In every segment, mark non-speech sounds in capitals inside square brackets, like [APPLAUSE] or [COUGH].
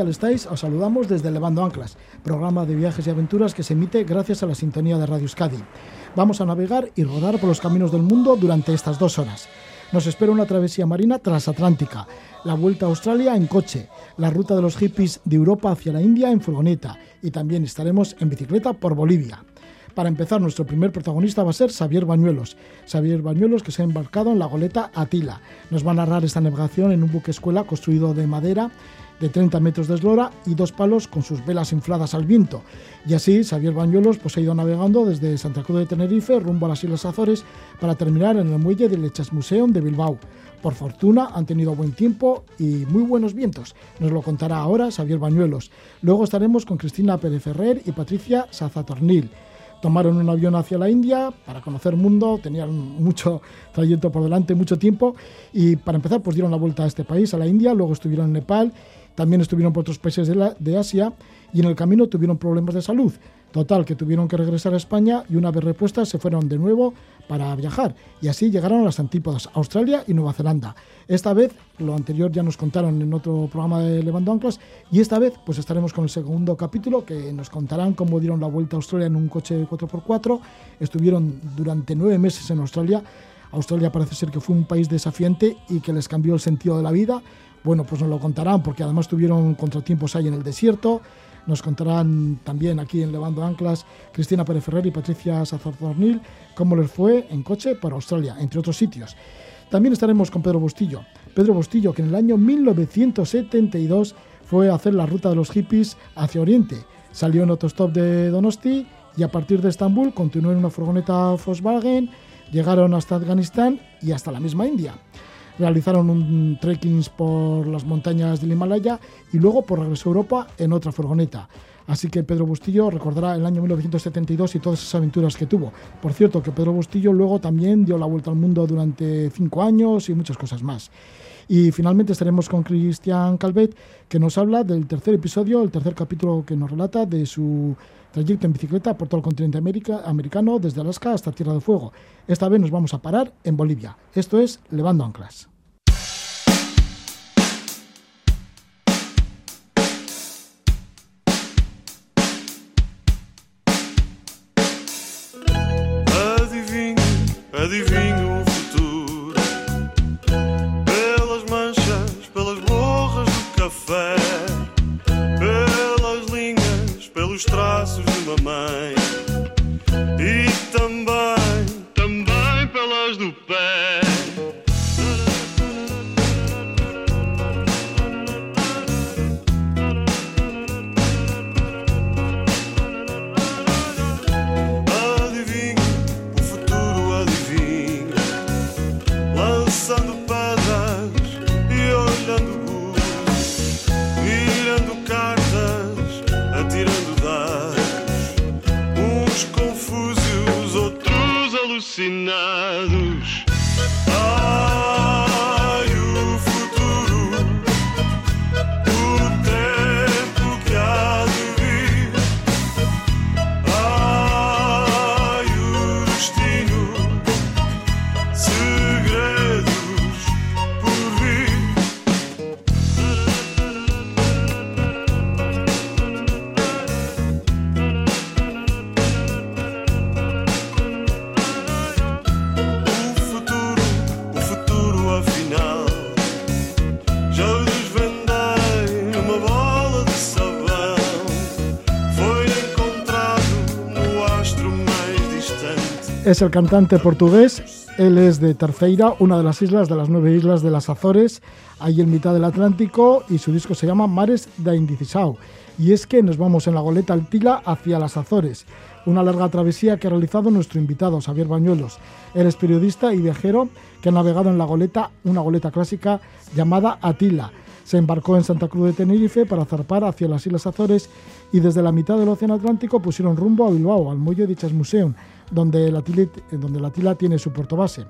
tal estáis? Os saludamos desde Levando Anclas, programa de viajes y aventuras que se emite gracias a la sintonía de Radio Euskadi. Vamos a navegar y rodar por los caminos del mundo durante estas dos horas. Nos espera una travesía marina transatlántica, la vuelta a Australia en coche, la ruta de los hippies de Europa hacia la India en furgoneta y también estaremos en bicicleta por Bolivia. Para empezar, nuestro primer protagonista va a ser Xavier Bañuelos. Xavier Bañuelos, que se ha embarcado en la goleta Atila. Nos va a narrar esta navegación en un buque escuela construido de madera de 30 metros de eslora y dos palos con sus velas infladas al viento. Y así Xavier Bañuelos pues, ha ido navegando desde Santa Cruz de Tenerife rumbo a las Islas Azores para terminar en el muelle del Lechas Museum de Bilbao. Por fortuna han tenido buen tiempo y muy buenos vientos. Nos lo contará ahora Xavier Bañuelos. Luego estaremos con Cristina Pérez Ferrer y Patricia Sazatornil tomaron un avión hacia la India para conocer mundo, tenían mucho trayecto por delante, mucho tiempo y para empezar pues dieron la vuelta a este país, a la India, luego estuvieron en Nepal también estuvieron por otros países de, Asia y en el camino tuvieron problemas de salud. Total, que tuvieron que regresar a España y una vez repuestas se fueron de nuevo para viajar. Y así llegaron a las antípodas, Australia y Nueva Zelanda. Esta vez, lo anterior ya nos contaron en otro programa de Levando Anclas, y esta vez pues estaremos con el segundo capítulo que nos contarán cómo dieron la vuelta a Australia en un coche 4x4. Estuvieron durante nueve meses en Australia. Australia parece ser que fue un país desafiante y que les cambió el sentido de la vida bueno, pues nos lo contarán porque además tuvieron contratiempos ahí en el desierto. Nos contarán también aquí en Levando Anclas Cristina Pérez Ferrer y Patricia Sazardornil cómo les fue en coche para Australia, entre otros sitios. También estaremos con Pedro Bustillo. Pedro Bustillo, que en el año 1972 fue a hacer la ruta de los hippies hacia Oriente. Salió en autostop de Donosti y a partir de Estambul continuó en una furgoneta Volkswagen, llegaron hasta Afganistán y hasta la misma India realizaron un trekking por las montañas del Himalaya y luego por regreso a Europa en otra furgoneta. Así que Pedro Bustillo recordará el año 1972 y todas esas aventuras que tuvo. Por cierto, que Pedro Bustillo luego también dio la vuelta al mundo durante cinco años y muchas cosas más. Y finalmente estaremos con Cristian Calvet, que nos habla del tercer episodio, el tercer capítulo que nos relata de su trayecto en bicicleta por todo el continente americano, desde Alaska hasta Tierra de Fuego. Esta vez nos vamos a parar en Bolivia. Esto es Levando Anclas. my mind. Es el cantante portugués. Él es de Terceira, una de las islas de las nueve islas de las Azores, ahí en mitad del Atlántico, y su disco se llama Mares da Indicisao. Y es que nos vamos en la goleta Altila hacia las Azores, una larga travesía que ha realizado nuestro invitado, Xavier Bañuelos. Él es periodista y viajero que ha navegado en la goleta, una goleta clásica llamada Atila. Se embarcó en Santa Cruz de Tenerife para zarpar hacia las Islas Azores y desde la mitad del Océano Atlántico pusieron rumbo a Bilbao, al muelle de Dichas Museum, donde la, la Tila tiene su puerto base.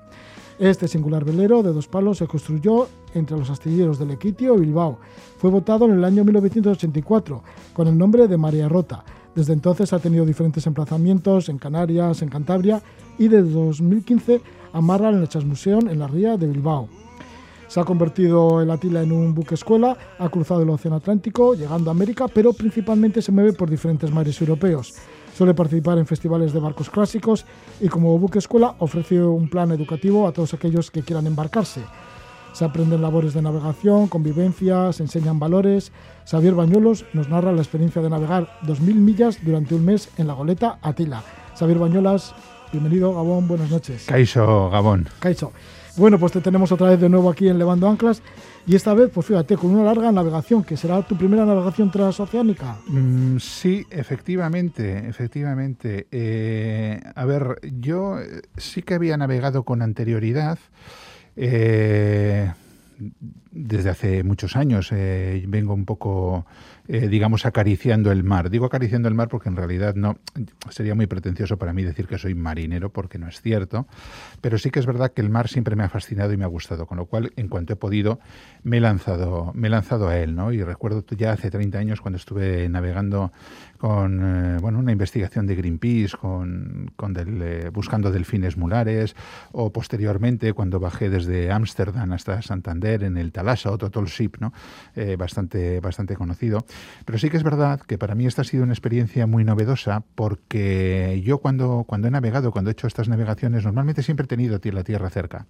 Este singular velero de dos palos se construyó entre los astilleros de Lequitio y Bilbao. Fue votado en el año 1984 con el nombre de María Rota. Desde entonces ha tenido diferentes emplazamientos en Canarias, en Cantabria y desde 2015 amarra en el Chasmuseón en la ría de Bilbao. Se ha convertido el Atila en un buque escuela, ha cruzado el Océano Atlántico, llegando a América, pero principalmente se mueve por diferentes mares europeos. Suele participar en festivales de barcos clásicos y como buque escuela ofrece un plan educativo a todos aquellos que quieran embarcarse. Se aprenden labores de navegación, convivencia, se enseñan valores. Xavier Bañuelos nos narra la experiencia de navegar 2.000 millas durante un mes en la goleta Atila. Xavier Bañuelas, bienvenido, Gabón, buenas noches. Caixo, Gabón. Caixo. Bueno, pues te tenemos otra vez de nuevo aquí en Levando Anclas y esta vez, pues fíjate, con una larga navegación, que será tu primera navegación transoceánica. Mm, sí, efectivamente, efectivamente. Eh, a ver, yo sí que había navegado con anterioridad. Eh, desde hace muchos años eh, vengo un poco, eh, digamos, acariciando el mar. Digo acariciando el mar porque en realidad no sería muy pretencioso para mí decir que soy marinero porque no es cierto, pero sí que es verdad que el mar siempre me ha fascinado y me ha gustado, con lo cual en cuanto he podido me he lanzado, me he lanzado a él, ¿no? Y recuerdo ya hace 30 años cuando estuve navegando con eh, bueno, una investigación de Greenpeace, con, con del, buscando delfines mulares, o posteriormente cuando bajé desde Ámsterdam hasta Santander en el Talasa, otro tall ship, ¿no? Eh, bastante, bastante conocido. Pero sí que es verdad que para mí esta ha sido una experiencia muy novedosa porque yo cuando, cuando he navegado, cuando he hecho estas navegaciones, normalmente siempre he tenido la tierra cerca.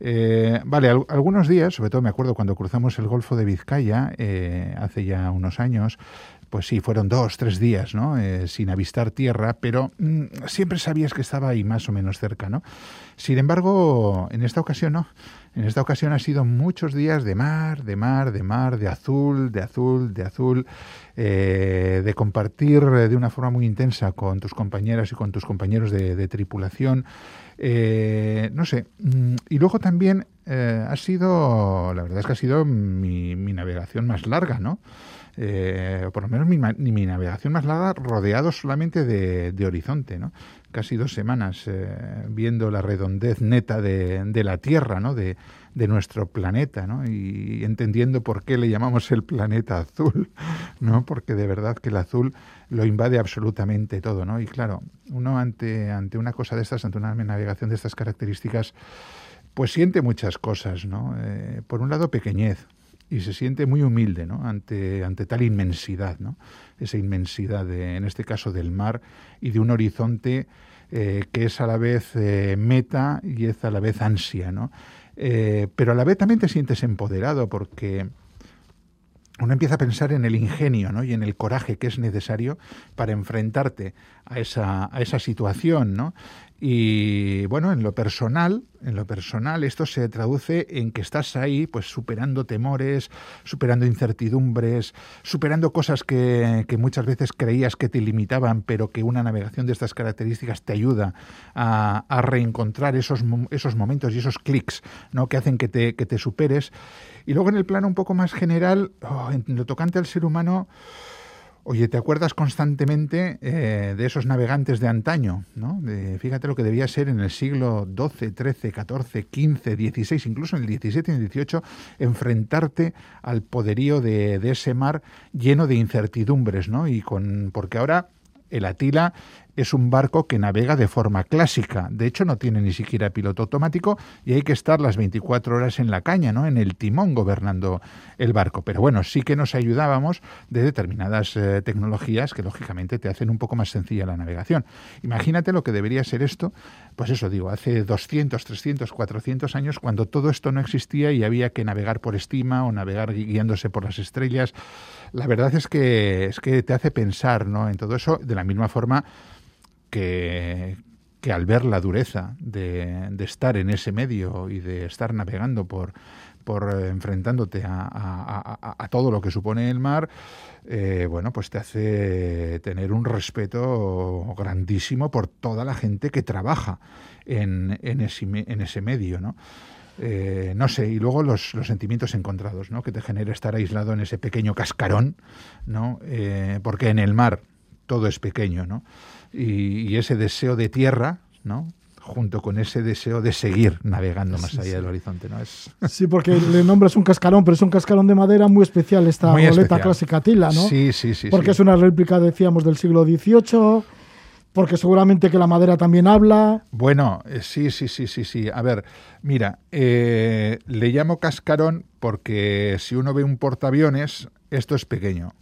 Eh, vale, algunos días, sobre todo me acuerdo cuando cruzamos el Golfo de Vizcaya, hace ya unos años, pues sí, fueron dos, tres días, ¿no? Eh, sin avistar tierra, pero mm, siempre sabías que estaba ahí más o menos cerca, ¿no? Sin embargo, en esta ocasión no. En esta ocasión ha sido muchos días de mar, de mar, de mar, de azul, de azul, de azul, eh, de compartir de una forma muy intensa con tus compañeras y con tus compañeros de, tripulación. Eh, no sé. Mm, y luego también ha sido, la verdad es que ha sido mi, navegación más larga, ¿no? eh, por lo menos mi, mi, navegación más larga, rodeado solamente de, horizonte, ¿no? Casi dos semanas eh, viendo la redondez neta de, de la Tierra, ¿no? De, de nuestro planeta, ¿no? Y entendiendo por qué le llamamos el planeta azul, [LAUGHS] ¿no? Porque de verdad que el azul lo invade absolutamente todo, ¿no? Y claro, uno ante, ante una cosa de estas, ante una navegación de estas características, pues siente muchas cosas, ¿no? Eh, por un lado, pequeñez, y se siente muy humilde ¿no? ante, ante tal inmensidad, ¿no? esa inmensidad, de, en este caso del mar, y de un horizonte eh, que es a la vez eh, meta y es a la vez ansia. ¿no? Eh, pero a la vez también te sientes empoderado porque uno empieza a pensar en el ingenio ¿no? y en el coraje que es necesario para enfrentarte a esa, a esa situación, ¿no? Y bueno, en lo personal, en lo personal esto se traduce en que estás ahí pues superando temores, superando incertidumbres, superando cosas que, muchas veces creías que te limitaban, pero que una navegación de estas características te ayuda a, reencontrar esos, esos momentos y esos clics ¿no? que hacen que te, que te superes. Y luego en el plano un poco más general, oh, en lo tocante al ser humano, Oye, ¿te acuerdas constantemente eh, de esos navegantes de antaño? ¿no? fíjate lo que debía ser en el siglo XII, XIII, XIV, XV, XVI, incluso en el XVII y el XVIII, enfrentarte al poderío de, de, ese mar lleno de incertidumbres, ¿no? Y con, porque ahora el Atila es un barco que navega de forma clásica. De hecho, no tiene ni siquiera piloto automático y hay que estar las 24 horas en la caña, ¿no? En el timón gobernando el barco. Pero bueno, sí que nos ayudábamos de determinadas eh, tecnologías que lógicamente te hacen un poco más sencilla la navegación. Imagínate lo que debería ser esto, pues eso digo, hace 200, 300, 400 años cuando todo esto no existía y había que navegar por estima o navegar guiándose por las estrellas. La verdad es que es que te hace pensar, ¿no? En todo eso de la misma forma que, que al ver la dureza de, estar en ese medio y de estar navegando por, por eh, enfrentándote a, todo lo que supone el mar, eh, bueno, pues te hace tener un respeto grandísimo por toda la gente que trabaja en, en, ese, en ese medio, ¿no? Eh, no sé, y luego los, los, sentimientos encontrados, ¿no? Que te genera estar aislado en ese pequeño cascarón, ¿no? Eh, porque en el mar todo es pequeño, ¿no? y, ese deseo de tierra, ¿no? junto con ese deseo de seguir navegando más allá del horizonte. ¿no? Es... Sí, porque le nombras un cascarón, pero es un cascarón de madera muy especial, esta Muy especial. clásica Tila, ¿no? Sí, sí, sí. porque sí. es una réplica, decíamos, del siglo XVIII, porque seguramente que la madera también habla. Bueno, eh, sí, sí, sí, sí, sí. A ver, mira, eh, le llamo cascarón porque si uno ve un portaaviones, esto es pequeño.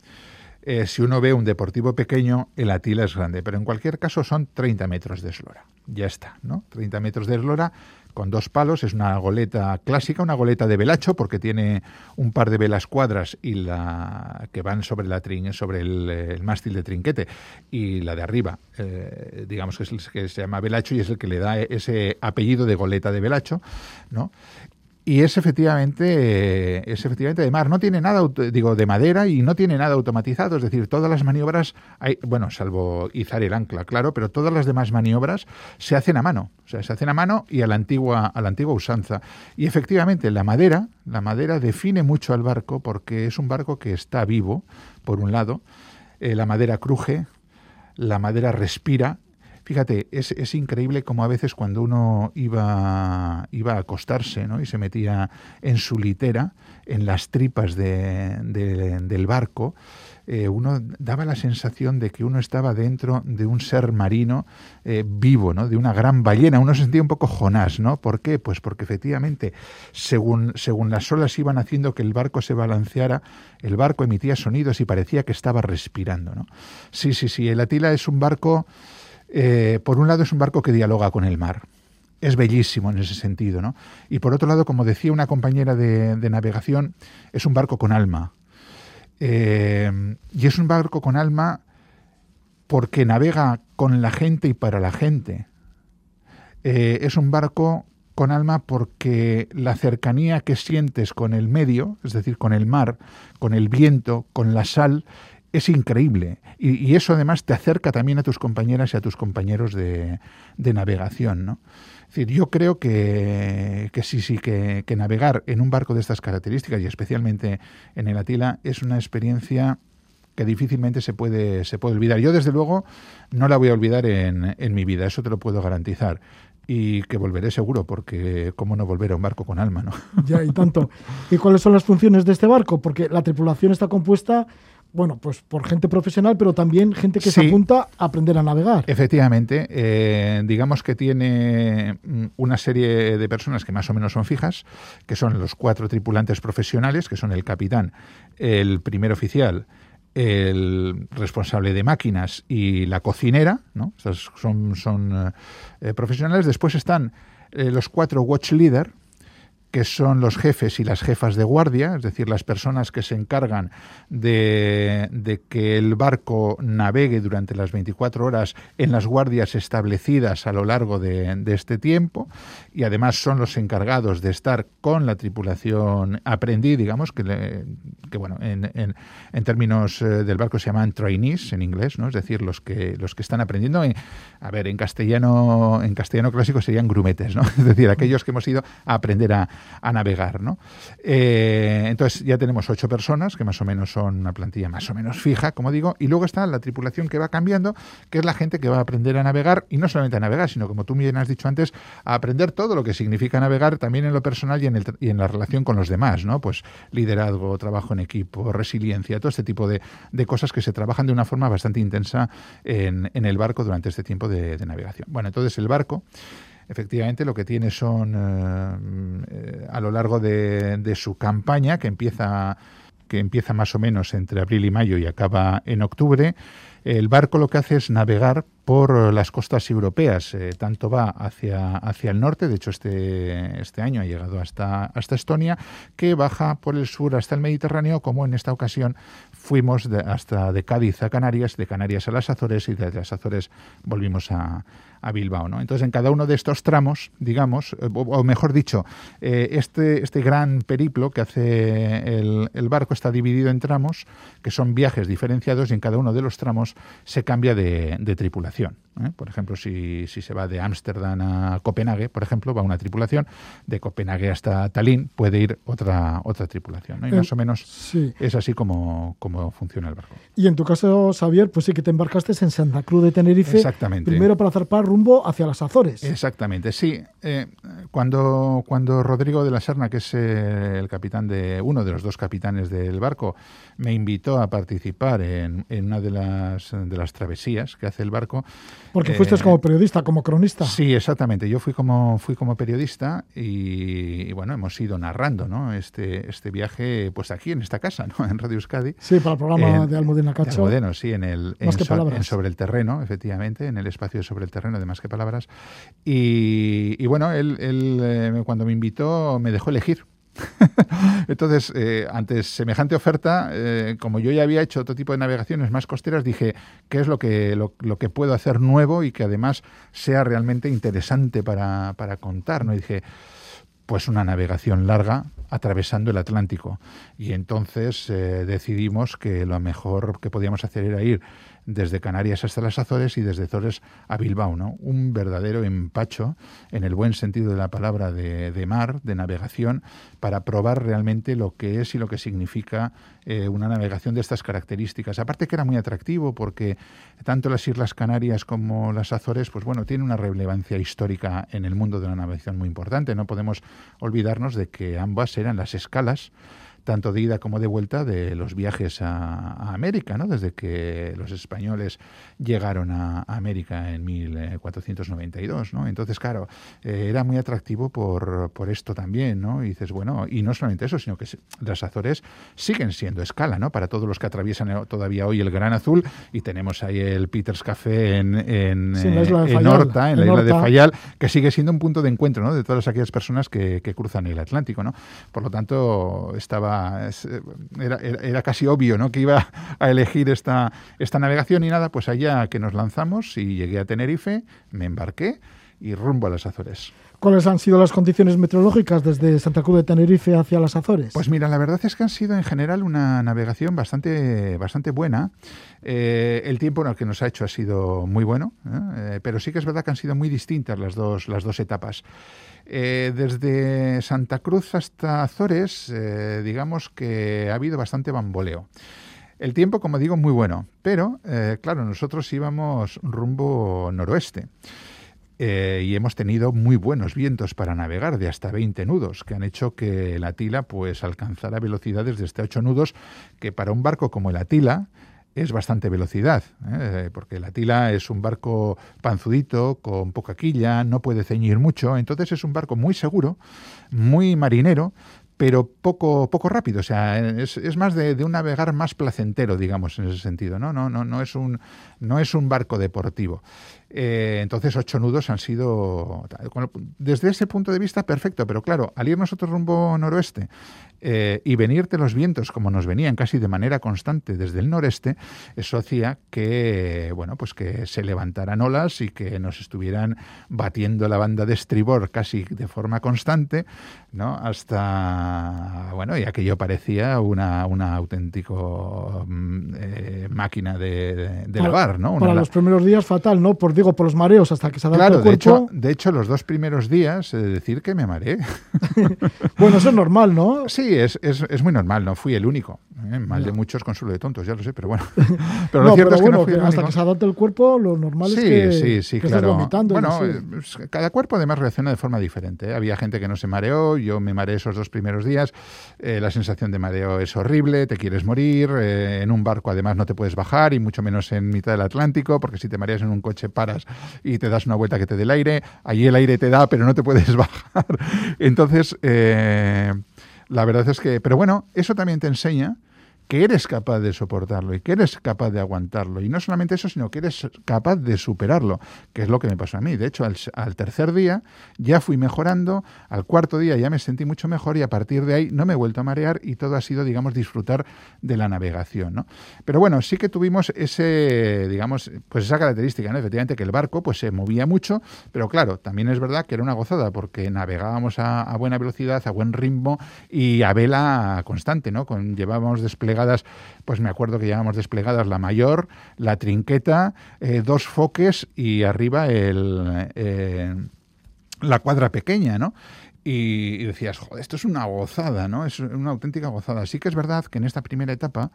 Eh, si uno ve un deportivo pequeño, el Atila es grande, pero en cualquier caso son 30 metros de eslora. Ya está, ¿no? 30 metros de eslora con dos palos, es una goleta clásica, una goleta de velacho, porque tiene un par de velas cuadras y la que van sobre la trin, sobre el, mástil de trinquete y la de arriba, eh, digamos que es el que se llama velacho y es el que le da ese apellido de goleta de velacho, ¿no? Y es efectivamente, es efectivamente de mar. No tiene nada, digo, de madera y no tiene nada automatizado. Es decir, todas las maniobras, hay, bueno, salvo izar el ancla, claro, pero todas las demás maniobras se hacen a mano. O sea, se hacen a mano y a la antigua, a la antigua usanza. Y efectivamente, la madera, la madera define mucho al barco porque es un barco que está vivo, por un lado. Eh, la madera cruje, la madera respira. Fíjate, es, es increíble como a veces cuando uno iba, iba a acostarse ¿no? y se metía en su litera, en las tripas de- de- del barco, eh, uno daba la sensación de que uno estaba dentro de un ser marino eh, vivo, ¿no? de una gran ballena. Uno se sentía un poco Jonás, ¿no? ¿Por qué? Pues porque efectivamente, según, según las olas iban haciendo que el barco se balanceara, el barco emitía sonidos y parecía que estaba respirando, ¿no? Sí, sí, sí. El Atila es un barco, eh, por un lado es un barco que dialoga con el mar. Es bellísimo en ese sentido, ¿no? Y por otro lado, como decía una compañera de, navegación, es un barco con alma. Eh, y es un barco con alma porque navega con la gente y para la gente. Eh, es un barco con alma porque la cercanía que sientes con el medio, es decir, con el mar, con el viento, con la sal, es increíble. Y, eso además te acerca también a tus compañeras y a tus compañeros de, navegación. ¿no? Es decir, yo creo que, que sí, sí, que, que navegar en un barco de estas características y especialmente en el Atila es una experiencia que difícilmente se puede, se puede olvidar. Yo, desde luego, no la voy a olvidar en, en mi vida, eso te lo puedo garantizar. Y que volveré seguro, porque cómo no volver a un barco con alma, ¿no? Ya, y tanto. ¿Y cuáles son las funciones de este barco? Porque la tripulación está compuesta, bueno, pues por gente profesional, pero también gente que se apunta a aprender a navegar. Efectivamente, eh, digamos que tiene mm, una serie de personas que más o menos son fijas, que son los cuatro tripulantes profesionales, que son el capitán, el primer oficial, el responsable de máquinas y la cocinera, ¿no? Estos son, son eh, eh, profesionales. Después están eh, los cuatro watch leader, que son los jefes y las jefas de guardia, es decir, las personas que se encargan de, de, que el barco navegue durante las 24 horas en las guardias establecidas a lo largo de, de este tiempo, y además son los encargados de estar con la tripulación aprendí, digamos, que, le, que bueno, en, en, en términos eh, del barco se llaman trainees en inglés, ¿no? es decir, los que, los que están aprendiendo. En, a ver, en castellano, en castellano clásico serían grumetes, ¿no? [LAUGHS] es decir, aquellos que hemos ido a aprender a, a navegar. ¿no? Eh, entonces ya tenemos ocho personas, que más o menos son una plantilla más o menos fija, como digo, y luego está la tripulación que va cambiando, que es la gente que va a aprender a navegar, y no solamente a navegar, sino como tú bien has dicho antes, a aprender todo lo que significa navegar también en lo personal y en, el, y en la relación con los demás, ¿no? Pues liderazgo, trabajo en equipo, resiliencia, todo este tipo de, de cosas que se trabajan de una forma bastante intensa en, en el barco durante este tiempo de, navegación. Bueno, entonces el barco efectivamente lo que tiene son eh, a lo largo de, su campaña que empieza que empieza más o menos entre abril y mayo y acaba en octubre el barco lo que hace es navegar por las costas europeas eh, tanto va hacia hacia el norte de hecho este este año ha llegado hasta hasta Estonia que baja por el sur hasta el Mediterráneo como en esta ocasión fuimos hasta de Cádiz a Canarias de Canarias a las Azores y de las Azores volvimos a a Bilbao. ¿no? Entonces, en cada uno de estos tramos, digamos, o, o mejor dicho, eh, este, este gran periplo que hace el, el, barco está dividido en tramos, que son viajes diferenciados, y en cada uno de los tramos se cambia de, de tripulación. ¿eh? Por ejemplo, si, si se va de Ámsterdam a Copenhague, por ejemplo, va una tripulación, de Copenhague hasta Tallinn puede ir otra, otra tripulación. ¿no? Y Eh, más o menos Sí. es así como, como funciona el barco. Y en tu caso, Xavier, pues sí que te embarcaste en Santa Cruz de Tenerife. Exactamente. Primero para zarpar rumbo hacia las Azores. Exactamente, sí. Eh, cuando, cuando Rodrigo de la Serna, que es eh, el capitán de uno de los dos capitanes del barco, me invitó a participar en, en una de las, de las travesías que hace el barco. Porque eh, fuiste como periodista, como cronista. Sí, exactamente. Yo fui como fui como periodista y, y, bueno, hemos ido narrando, ¿no? Este este viaje, pues aquí en esta casa, ¿no? [LAUGHS] En Radio Euskadi. Sí, para el programa En- de Almudena De Cacho. Almudena, sí, en el en so- en sobre el terreno, efectivamente, en el espacio sobre el terreno de más que palabras. Y, y bueno, él, él, eh, cuando me invitó me dejó elegir. [LAUGHS] Entonces, eh, ante semejante oferta, eh, como yo ya había hecho otro tipo de navegaciones más costeras, dije, ¿qué es lo que, lo, que puedo hacer nuevo y que además sea realmente interesante para, para contar? ¿no? Y dije, pues una navegación larga atravesando el Atlántico. Y entonces eh, decidimos que lo mejor que podíamos hacer era ir desde Canarias hasta las Azores y desde Azores a Bilbao, ¿no? Un verdadero empacho, en el buen sentido de la palabra, de, de mar, de navegación, para probar realmente lo que es y lo que significa eh, una navegación de estas características. Aparte que era muy atractivo porque tanto las Islas Canarias como las Azores, pues bueno, tienen una relevancia histórica en el mundo de la navegación muy importante. No podemos olvidarnos de que ambas eran las escalas tanto de ida como de vuelta de los viajes a, a América, ¿no? Desde que los españoles llegaron a, a América en 1492, ¿no? Entonces, claro, eh, era muy atractivo por, por esto también, ¿no? Y dices, bueno, y no solamente eso, sino que las Azores siguen siendo escala, ¿no? Para todos los que atraviesan el- todavía hoy el Gran Azul y tenemos ahí el Peters Café en, en, Sí, en la eh, isla de en Fayal, Horta, en la isla de. Fayal, que sigue siendo un punto de encuentro, ¿no? De todas aquellas personas que, que cruzan el Atlántico, ¿no? Por lo tanto, estaba es, eh, era, era- era casi obvio, ¿no? Que iba a elegir esta, esta navegación y nada, pues allá que nos lanzamos y llegué a Tenerife, me embarqué y rumbo a las Azores. ¿Cuáles han sido las condiciones meteorológicas desde Santa Cruz de Tenerife hacia las Azores? Pues mira, la verdad es que han sido en general una navegación bastante, bastante buena. Eh, el tiempo en el que nos ha hecho ha sido muy bueno, ¿eh? Eh, pero sí que es verdad que han sido muy distintas las dos, las dos etapas. Eh, desde Santa Cruz hasta Azores, eh, digamos que ha habido bastante bamboleo. El tiempo, como digo, muy bueno, pero eh, claro, nosotros íbamos rumbo noroeste. Y hemos tenido muy buenos vientos para navegar, de hasta 20 nudos, que han hecho que el Atila pues alcanzara velocidades de hasta 8 nudos, que para un barco como el Atila es bastante velocidad, ¿eh? porque el Atila es un barco panzudito, con poca quilla, no puede ceñir mucho, entonces es un barco muy seguro, muy marinero, pero poco, poco rápido. O sea, es, es más de, de, un navegar más placentero, digamos, en ese sentido. No, no, no, no, es, un, no es un barco deportivo. Eh, entonces, ocho nudos han sido, desde ese punto de vista, perfecto. Pero claro, al ir nosotros rumbo noroeste eh, y venirte los vientos como nos venían casi de manera constante desde el noreste, eso hacía que, bueno, pues que se levantaran olas y que nos estuvieran batiendo la banda de estribor casi de forma constante, ¿no? Hasta, bueno, y aquello parecía una, una auténtico eh, máquina de, lavar, ¿no? Una para la... los primeros días fatal, ¿no? Por digo, por los mareos hasta que se adapta Claro, el cuerpo. de hecho, de hecho, los dos primeros días, es decir, que me mareé. [LAUGHS] bueno, eso es normal, ¿no? Sí, es, es, es muy normal, no fui el único. ¿eh? Mal de muchos, consuelo de tontos, ya lo sé, pero bueno. no, [LAUGHS] Pero lo cierto pero es que bueno, no fui que el hasta único. que se adapte el cuerpo, lo normal Sí, es que, sí, sí, que claro. estés vomitando. Bueno, eh, cada cuerpo además reacciona de forma diferente. ¿eh? Había gente que no se mareó, yo me mareé esos dos primeros días. Eh, la sensación de mareo es horrible, te quieres morir. eh, en un barco además no te puedes bajar y mucho menos en mitad del Atlántico, porque si te mareas en un coche y te das una vuelta que te dé el aire. Allí el aire te da, pero no te puedes [LAUGHS] bajar. Entonces, eh, la verdad es que, pero bueno, eso también te enseña que eres capaz de soportarlo y que eres capaz de aguantarlo. Y no solamente eso, sino que eres capaz de superarlo, que es lo que me pasó a mí. De hecho, al, tercer día ya fui mejorando, al cuarto día ya me sentí mucho mejor y a partir de ahí no me he vuelto a marear y todo ha sido, digamos, disfrutar de la navegación. ¿no? Pero bueno, sí que tuvimos ese, digamos, pues esa característica, ¿no? efectivamente, que el barco pues se movía mucho, pero claro, también es verdad que era una gozada porque navegábamos a, buena velocidad, a buen ritmo y a vela constante, ¿no? Con, llevábamos desplegado desplegadas, pues me acuerdo que llevábamos desplegadas la mayor, la trinqueta, eh, dos foques y arriba el, eh, la cuadra pequeña, ¿no? Y, decías, joder, esto es una gozada, ¿no? Es una auténtica gozada. Sí que es verdad que en esta primera etapa,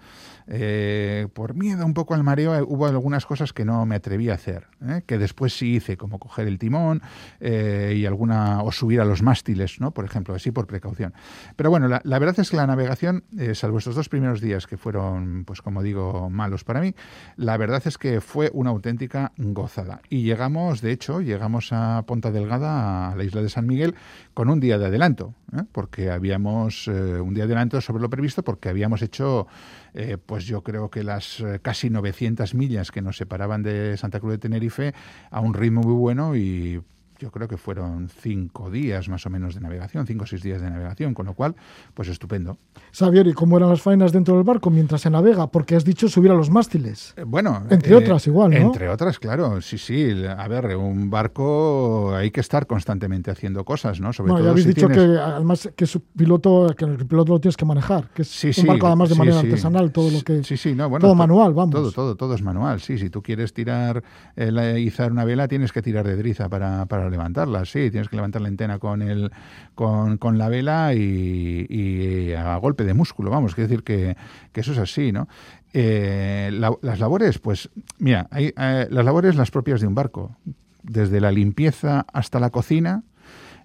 eh, por miedo un poco al mareo, eh, hubo algunas cosas que no me atreví a hacer, ¿eh? que después sí hice, como coger el timón y alguna, o subir a los mástiles, ¿no? Por ejemplo, así por precaución. Pero bueno, la, la verdad es que la navegación, salvo estos dos primeros días que fueron, pues como digo, malos para mí, la verdad es que fue una auténtica gozada. Y llegamos, de hecho, llegamos a Ponta Delgada, a la isla de San Miguel, con un día de adelanto, ¿eh? porque habíamos eh, un día de adelanto sobre lo previsto, porque habíamos hecho, eh, pues yo creo que las casi 900 millas que nos separaban de Santa Cruz de Tenerife a un ritmo muy bueno y yo creo que fueron cinco días más o menos de navegación, cinco o seis días de navegación, con lo cual, pues estupendo. Xavier, ¿y cómo eran las faenas dentro del barco mientras se navega? Porque has dicho subir a los mástiles. Eh, bueno. Entre eh, otras, igual, ¿no? Entre otras, claro, sí, sí. A ver, un barco hay que estar constantemente haciendo cosas, ¿no? Sobre no, ya habéis dicho que además que su piloto, que el piloto lo tienes que manejar, que es un barco además de manera artesanal, todo lo que... Sí, sí, no, bueno. Todo manual, vamos. Todo, todo, todo es manual, sí. Si tú quieres tirar, eh, izar una vela, tienes que tirar de driza para, para levantarla, sí tienes que levantar la antena con, el, con, la vela y, a golpe de músculo, vamos, quiere decir que, eso es así, ¿no? Eh, las labores, pues, mira, hay, eh, las labores las propias de un barco, desde la limpieza hasta la cocina,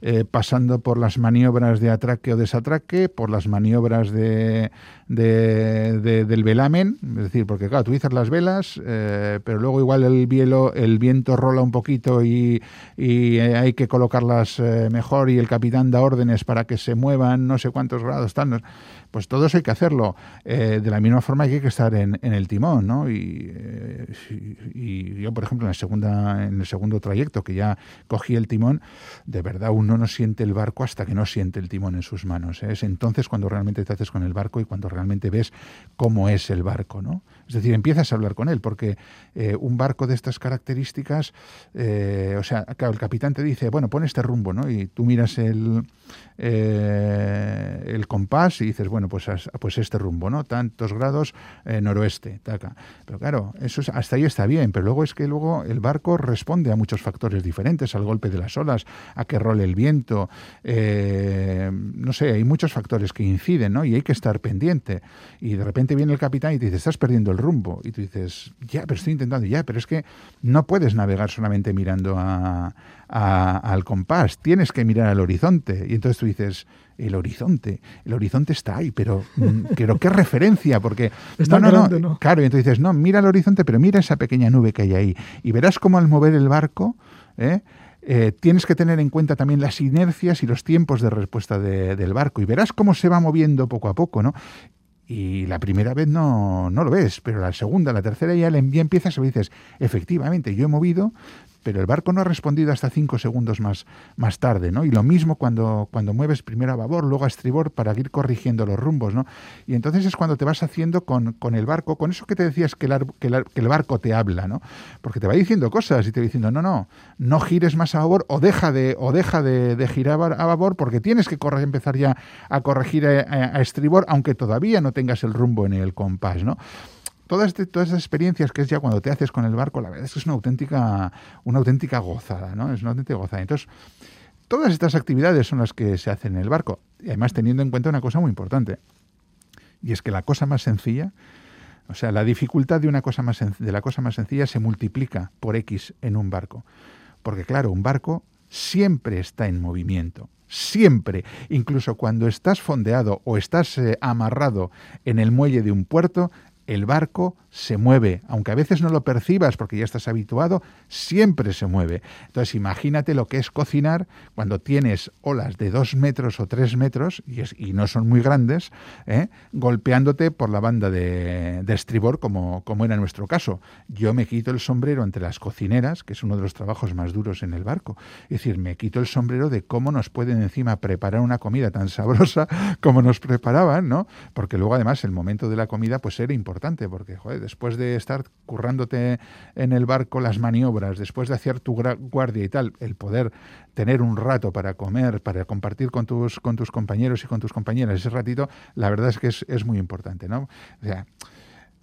eh, pasando por las maniobras de atraque o desatraque, por las maniobras de, del velamen, es decir, porque claro, tú utilizas las velas, eh, pero luego igual el, el viento rola un poquito y, hay que colocarlas eh, mejor y el capitán da órdenes para que se muevan no sé cuántos grados, están pues todo eso hay que hacerlo. de la misma forma hay que estar en, el timón, ¿no? Y, y, yo, por ejemplo, en, la segunda, en el segundo trayecto que ya cogí el timón, de verdad uno no siente el barco hasta que no siente el timón en sus manos. ¿eh? Es entonces cuando realmente te haces con el barco y cuando realmente ves cómo es el barco, ¿no? Es decir, empiezas a hablar con él, porque eh, un barco de estas características, eh, o sea, el capitán te dice, bueno, pon este rumbo, ¿no? Y tú miras el, el compás y dices, bueno, pues, pues este rumbo, ¿no? Tantos grados noroeste, taca. Pero claro, eso hasta ahí está bien, pero luego es que luego el barco responde a muchos factores diferentes, al golpe de las olas, a que role el viento, eh, no sé, hay muchos factores que inciden, ¿no? Y hay que estar pendiente. Y de repente viene el capitán y te dice, estás perdiendo el rumbo. Y tú dices, ya, pero estoy intentando, ya, pero es que no puedes navegar solamente mirando al compás, tienes que mirar al horizonte. Y entonces tú dices, el horizonte, el horizonte está ahí, pero, mm, [LAUGHS] pero qué referencia, porque está no, no, no, claro, y entonces dices, no, mira el horizonte, pero mira esa pequeña nube que hay ahí, y verás cómo al mover el barco, ¿eh? Eh, tienes que tener en cuenta también las inercias y los tiempos de respuesta del barco y verás cómo se va moviendo poco a poco, ¿no? Y la primera vez no, no lo ves, pero la segunda, la tercera ya, ya empiezas y dices, efectivamente, yo he movido, pero el barco no ha respondido hasta cinco segundos más, más tarde, ¿no? Y lo mismo cuando, cuando mueves primero a babor, luego a estribor para ir corrigiendo los rumbos, ¿no? Y entonces es cuando te vas haciendo con, con el barco, con eso que te decías que el, que, el, barco te habla, ¿no? Porque te va diciendo cosas y te va diciendo, no, no, no gires más a babor o deja de, o deja de, girar a babor porque tienes que empezar ya a corregir a, a estribor, aunque todavía no tengas el rumbo en el compás, ¿no? Todas, todas esas experiencias que es ya cuando te haces con el barco, la verdad es que es una auténtica, una auténtica gozada, ¿no? Es una auténtica gozada. Entonces, todas estas actividades son las que se hacen en el barco. Y además teniendo en cuenta una cosa muy importante. Y es que la cosa más sencilla, o sea, la dificultad de, una cosa más de la cosa más sencilla se multiplica por X en un barco. Porque claro, un barco siempre está en movimiento siempre, incluso cuando estás fondeado o estás eh, amarrado en el muelle de un puerto, el barco se mueve, aunque a veces no lo percibas porque ya estás habituado, siempre se mueve. Entonces imagínate lo que es cocinar cuando tienes olas de dos metros o tres metros, y, y no son muy grandes, ¿eh? golpeándote por la banda de, estribor, como, como era nuestro caso. Yo me quito el sombrero entre las cocineras, que es uno de los trabajos más duros en el barco. Es decir, me quito el sombrero de cómo nos pueden encima preparar una comida tan sabrosa [LAUGHS] como nos preparaban, ¿no? Porque luego además el momento de la comida pues era importante, porque joder, después de estar currándote en el barco las maniobras, después de hacer tu guardia y tal, el poder tener un rato para comer, para compartir con tus, con tus compañeros y con tus compañeras ese ratito, la verdad es que es, es muy importante, ¿no?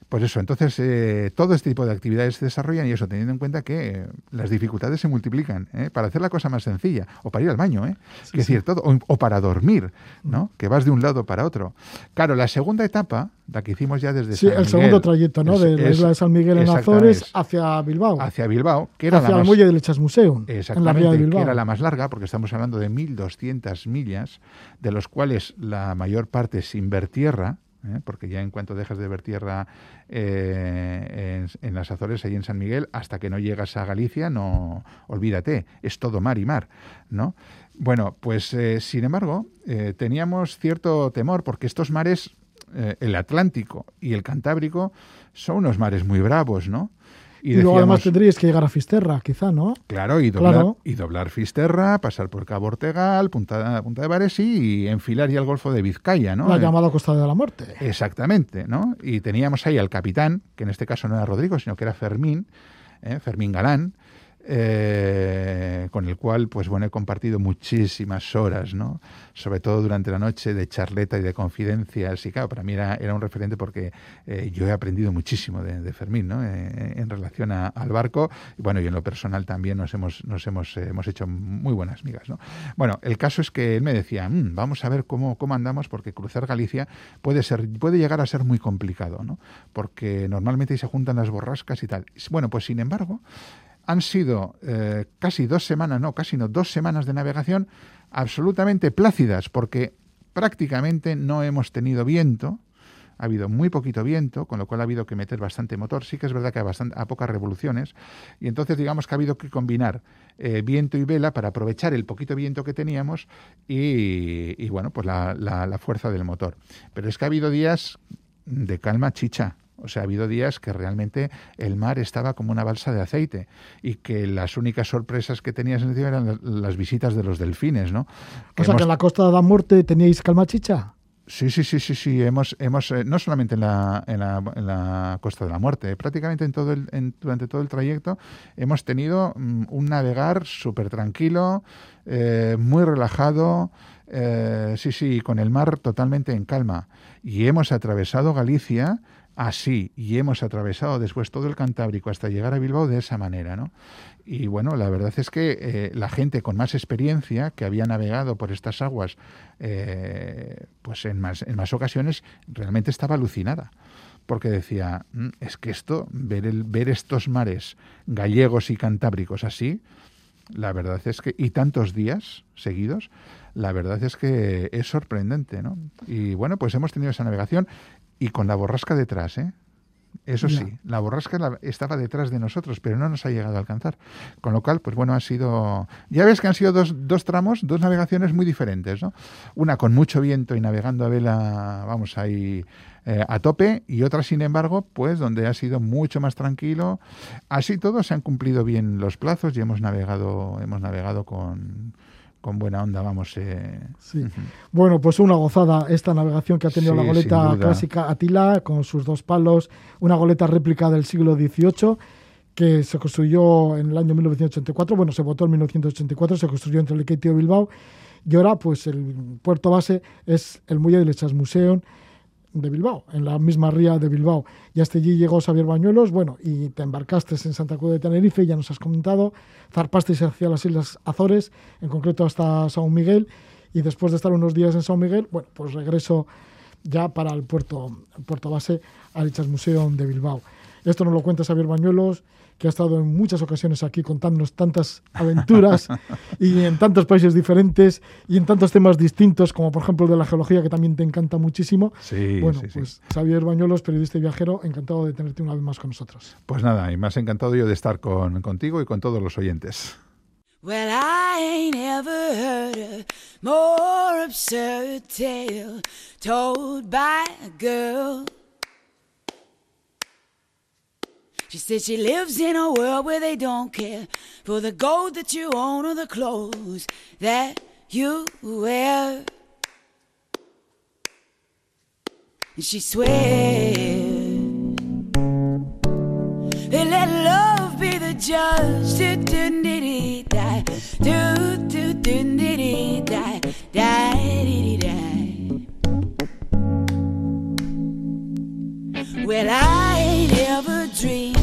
Pues eso, entonces eh, todo este tipo de actividades se desarrollan y eso teniendo en cuenta que eh, las dificultades se multiplican ¿eh? para hacer la cosa más sencilla o para ir al baño, ¿eh? decir, todo, o, para dormir, ¿no? Mm. Que vas de un lado para otro. Claro, la segunda etapa, la que hicimos ya desde sí, el segundo trayecto, ¿no? de la isla de San Miguel en Azores hacia Bilbao. Hacia Bilbao, que era hacia la el muelle del Echas Museum, en la de Bilbao. que era la más larga, porque estamos hablando de 1.200 millas, de los cuales la mayor parte sin ver tierra, ¿eh? porque ya en cuanto dejas de ver tierra eh, en, las Azores, ahí en San Miguel, hasta que no llegas a Galicia, no olvídate, es todo mar y mar, ¿no? Bueno, pues eh, sin embargo, teníamos cierto temor porque estos mares, el Atlántico y el Cantábrico, son unos mares muy bravos, ¿no? Y, luego además tendríais que llegar a Fisterra, quizá, ¿no? Claro, y doblar, y doblar Fisterra, pasar por Cabo Ortegal, Punta, Punta de Varesi y enfilar ya el Golfo de Vizcaya, ¿no? La llamada Costa de la Muerte. Exactamente, ¿no? Y teníamos ahí al capitán, que en este caso no era Rodrigo, sino que era Fermín, ¿eh? Fermín Galán, eh, con el cual, pues bueno, he compartido muchísimas horas, ¿no? Sobre todo durante la noche de charleta y de confidencias. Y claro, para mí era, era un referente porque eh, yo he aprendido muchísimo de, Fermín, ¿no? Eh, en relación al barco. Y bueno, y en lo personal también nos hemos, nos hemos, hemos hecho muy buenas migas, ¿no? Bueno, el caso es que él me decía, mm, vamos a ver cómo, cómo andamos, porque cruzar Galicia puede ser, puede llegar a ser muy complicado, ¿no? Porque normalmente se juntan las borrascas y tal. Bueno, pues sin embargo, han sido eh, casi dos semanas, no, casi no, dos semanas de navegación absolutamente plácidas, porque prácticamente no hemos tenido viento, ha habido muy poquito viento, con lo cual ha habido que meter bastante motor. Sí que es verdad que a, pocas revoluciones, y entonces digamos que ha habido que combinar eh, viento y vela para aprovechar el poquito viento que teníamos y, bueno, pues la fuerza del motor. Pero es que ha habido días de calma chicha, o sea, ha habido días que realmente el mar estaba como una balsa de aceite y que las únicas sorpresas que tenías en el cielo eran las visitas de los delfines, ¿no? o sea, que en la Costa de la Muerte teníais calma chicha. Sí, sí, sí, sí, sí. Hemos, hemos eh, no solamente en la, en, la, en la, Costa de la Muerte, prácticamente en todo el, durante todo el trayecto hemos tenido mm, un navegar súper tranquilo, eh, muy relajado, eh, sí, sí, con el mar totalmente en calma. Y hemos atravesado Galicia así y hemos atravesado después todo el Cantábrico hasta llegar a Bilbao de esa manera, ¿no? Y bueno, la verdad es que eh, la gente con más experiencia que había navegado por estas aguas, eh, pues en más, en más ocasiones realmente estaba alucinada porque decía, mm, es que esto, ver, el, ver estos mares gallegos y cantábricos así, la verdad es que, y tantos días seguidos, la verdad es que es sorprendente, ¿no? Y bueno, pues hemos tenido esa navegación y con la borrasca detrás, ¿eh? Eso sí, la borrasca estaba detrás de nosotros, pero no nos ha llegado a alcanzar. Con lo cual, pues bueno, ha sido... Ya ves que han sido dos, dos tramos, dos navegaciones muy diferentes, ¿no? Una con mucho viento y navegando a vela, vamos, ahí eh, a tope, y otra, sin embargo, pues donde ha sido mucho más tranquilo. Así todos se han cumplido bien los plazos y hemos navegado, hemos navegado con con buena onda, vamos. Eh. Sí. Bueno, pues una gozada esta navegación que ha tenido la goleta clásica Atila con sus dos palos, una goleta réplica del siglo XVIII que se construyó en el año 1984, bueno, se votó en 1984, se construyó entre el y Bilbao y ahora pues el puerto base es el muelle del Echas Museum de Bilbao, en la misma ría de Bilbao. Y hasta allí llegó Xavier Bañuelos, bueno, y te embarcaste en Santa Cruz de Tenerife, ya nos has comentado, zarpaste hacia las Islas Azores, en concreto hasta San Miguel, y después de estar unos días en San Miguel, bueno, pues regreso ya para el puerto, puerto base al Museum de Bilbao. Esto nos lo cuenta Xavier Bañuelos, que ha estado en muchas ocasiones aquí contándonos tantas aventuras [LAUGHS] y en tantos países diferentes y en tantos temas distintos, como por ejemplo el de la geología, que también te encanta muchísimo. Sí, bueno, pues Xavier Bañuelos, periodista y viajero, encantado de tenerte una vez más con nosotros. Pues nada, y más encantado yo de estar con, contigo y con todos los oyentes. Well, I ain't ever heard more absurd tale told by a girl. She said she lives in a world where they don't care for the gold that you own or the clothes that you wear. And she swears judge. Do do die. Do do do die. Die die. Well, I never dreamed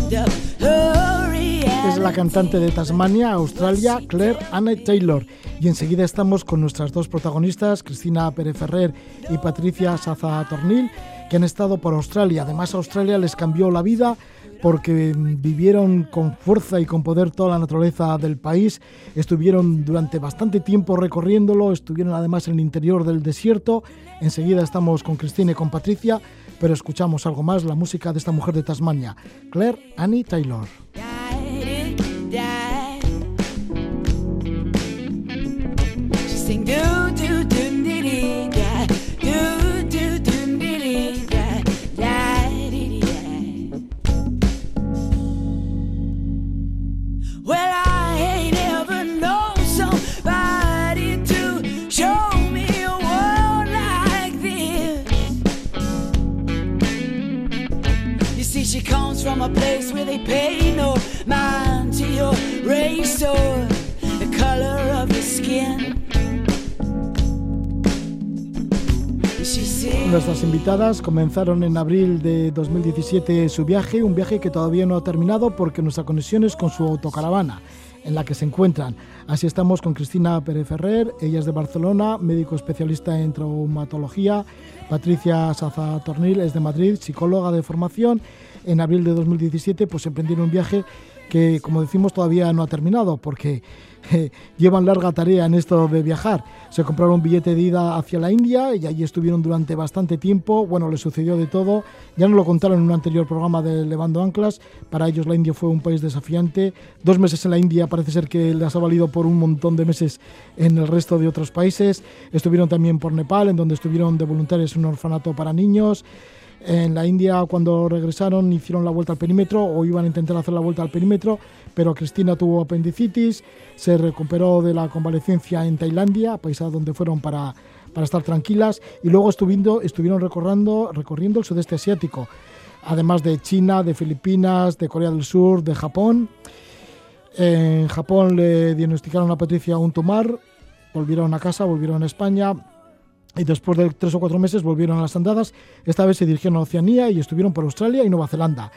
Es la cantante de Tasmania, Australia, Claire Anne Taylor. Y enseguida estamos con nuestras dos protagonistas, Cristina Pérez Ferrer y Patricia Saza Tornil, que han estado por Australia. Además, Australia les cambió la vida porque vivieron con fuerza y con poder toda la naturaleza del país, estuvieron durante bastante tiempo recorriéndolo, estuvieron además en el interior del desierto. Enseguida estamos con Cristina y con Patricia, pero escuchamos algo más, la música de esta mujer de Tasmania, Claire Annie Taylor. From a place where they pay no mind to your race or the color of your skin. Nuestras invitadas comenzaron en abril de 2017 su viaje, un viaje que todavía no ha terminado porque nuestra conexión es con su autocaravana en la que se encuentran. Así estamos con Cristina Pérez Ferrer, ella es de Barcelona, médico especialista en traumatología, Patricia Saza Tornil es de Madrid, psicóloga de formación en abril de 2017 pues emprendieron un viaje que, como decimos, todavía no ha terminado porque eh, llevan larga tarea en esto de viajar. Se compraron un billete de ida hacia la India y allí estuvieron durante bastante tiempo. Bueno, les sucedió de todo. Ya nos lo contaron en un anterior programa de Levando Anclas. Para ellos la India fue un país desafiante. Dos meses en la India parece ser que les ha valido por un montón de meses en el resto de otros países. Estuvieron también por Nepal, en donde estuvieron de voluntarios en un orfanato para niños. En la India, cuando regresaron, hicieron la vuelta al perímetro o iban a intentar hacer la vuelta al perímetro, pero Cristina tuvo apendicitis, se recuperó de la convalecencia en Tailandia, país donde fueron para, para estar tranquilas, y luego estuvieron recorriendo, recorriendo el sudeste asiático, además de China, de Filipinas, de Corea del Sur, de Japón. En Japón le diagnosticaron a Patricia un tumor, volvieron a casa, volvieron a España, y después de tres o cuatro meses volvieron a las andadas. Esta vez se dirigieron a Oceanía y estuvieron por Australia y Nueva Zelanda.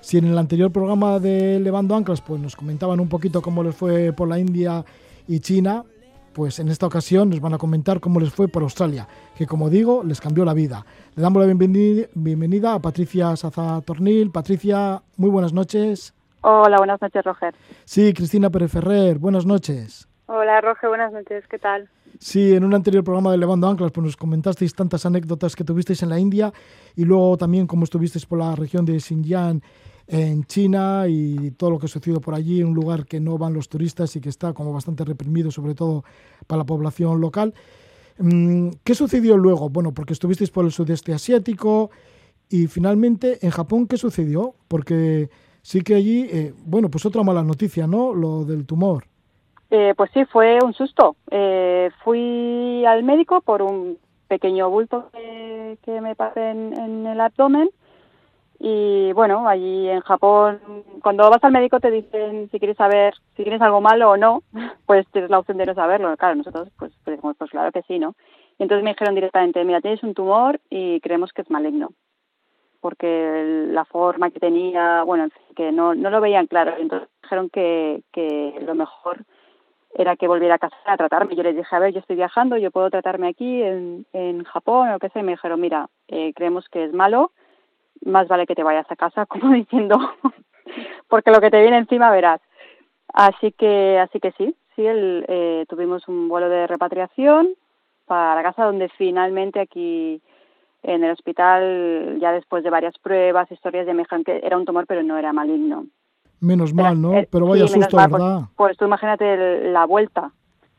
Si en el anterior programa de Levando Anclas pues nos comentaban un poquito cómo les fue por la India y China, pues en esta ocasión nos van a comentar cómo les fue por Australia, que como digo, les cambió la vida. Le damos la bienvenida, a Patricia Saza Tornil. Patricia, muy buenas noches. Hola, buenas noches, Roger. Sí, Cristina Pérez Ferrer, buenas noches. Hola, Roger, buenas noches, ¿qué tal? Sí, en un anterior programa de Levando Anclas pues nos comentasteis tantas anécdotas que tuvisteis en la India y luego también cómo estuvisteis por la región de Xinjiang en China y todo lo que ha sucedido por allí, un lugar que no van los turistas y que está como bastante reprimido, sobre todo para la población local. Mm, ¿Qué sucedió luego? Bueno, porque estuvisteis por el sudeste asiático y finalmente en Japón, ¿qué sucedió? Porque sí que allí, eh, bueno, pues otra mala noticia, ¿no? Lo del tumor. Eh, pues sí, fue un susto. Eh, fui al médico por un pequeño bulto que, me pasé en, el abdomen y bueno, allí en Japón, cuando vas al médico te dicen si quieres saber si tienes algo malo o no, [LAUGHS] pues tienes la opción de no saberlo. Claro, nosotros pues, pues, pues claro que sí, ¿no? Y entonces me dijeron directamente, mira, tienes un tumor y creemos que es maligno porque la forma que tenía, bueno, que no, no lo veían claro. Entonces dijeron que, que lo mejor era que volviera a casa a tratarme. Yo les dije, a ver, yo estoy viajando, yo puedo tratarme aquí en, en Japón o qué sé. Y me dijeron, mira, eh, creemos que es malo, más vale que te vayas a casa, [LAUGHS] como diciendo, porque lo que te viene encima verás. Así que, así que sí, sí, el, eh, tuvimos un vuelo de repatriación para casa donde finalmente aquí en el hospital, ya después de varias pruebas, historias, ya me dijeron que era un tumor, pero no era maligno. Menos mal, ¿no? Eh, pero vaya susto, pues, ¿verdad? Pues, tú imagínate la vuelta,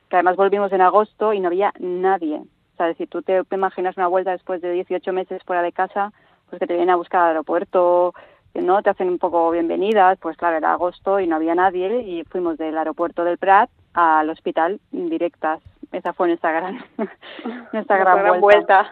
que además volvimos en agosto y no había nadie. O sea, si tú te, imaginas una vuelta después de 18 meses fuera de casa, pues que te vienen a buscar al aeropuerto, no te hacen un poco bienvenidas, pues claro, era agosto y no había nadie y fuimos del aeropuerto del Prat al hospital directas. Esa fue nuestra gran, [LAUGHS] nuestra gran, vuelta.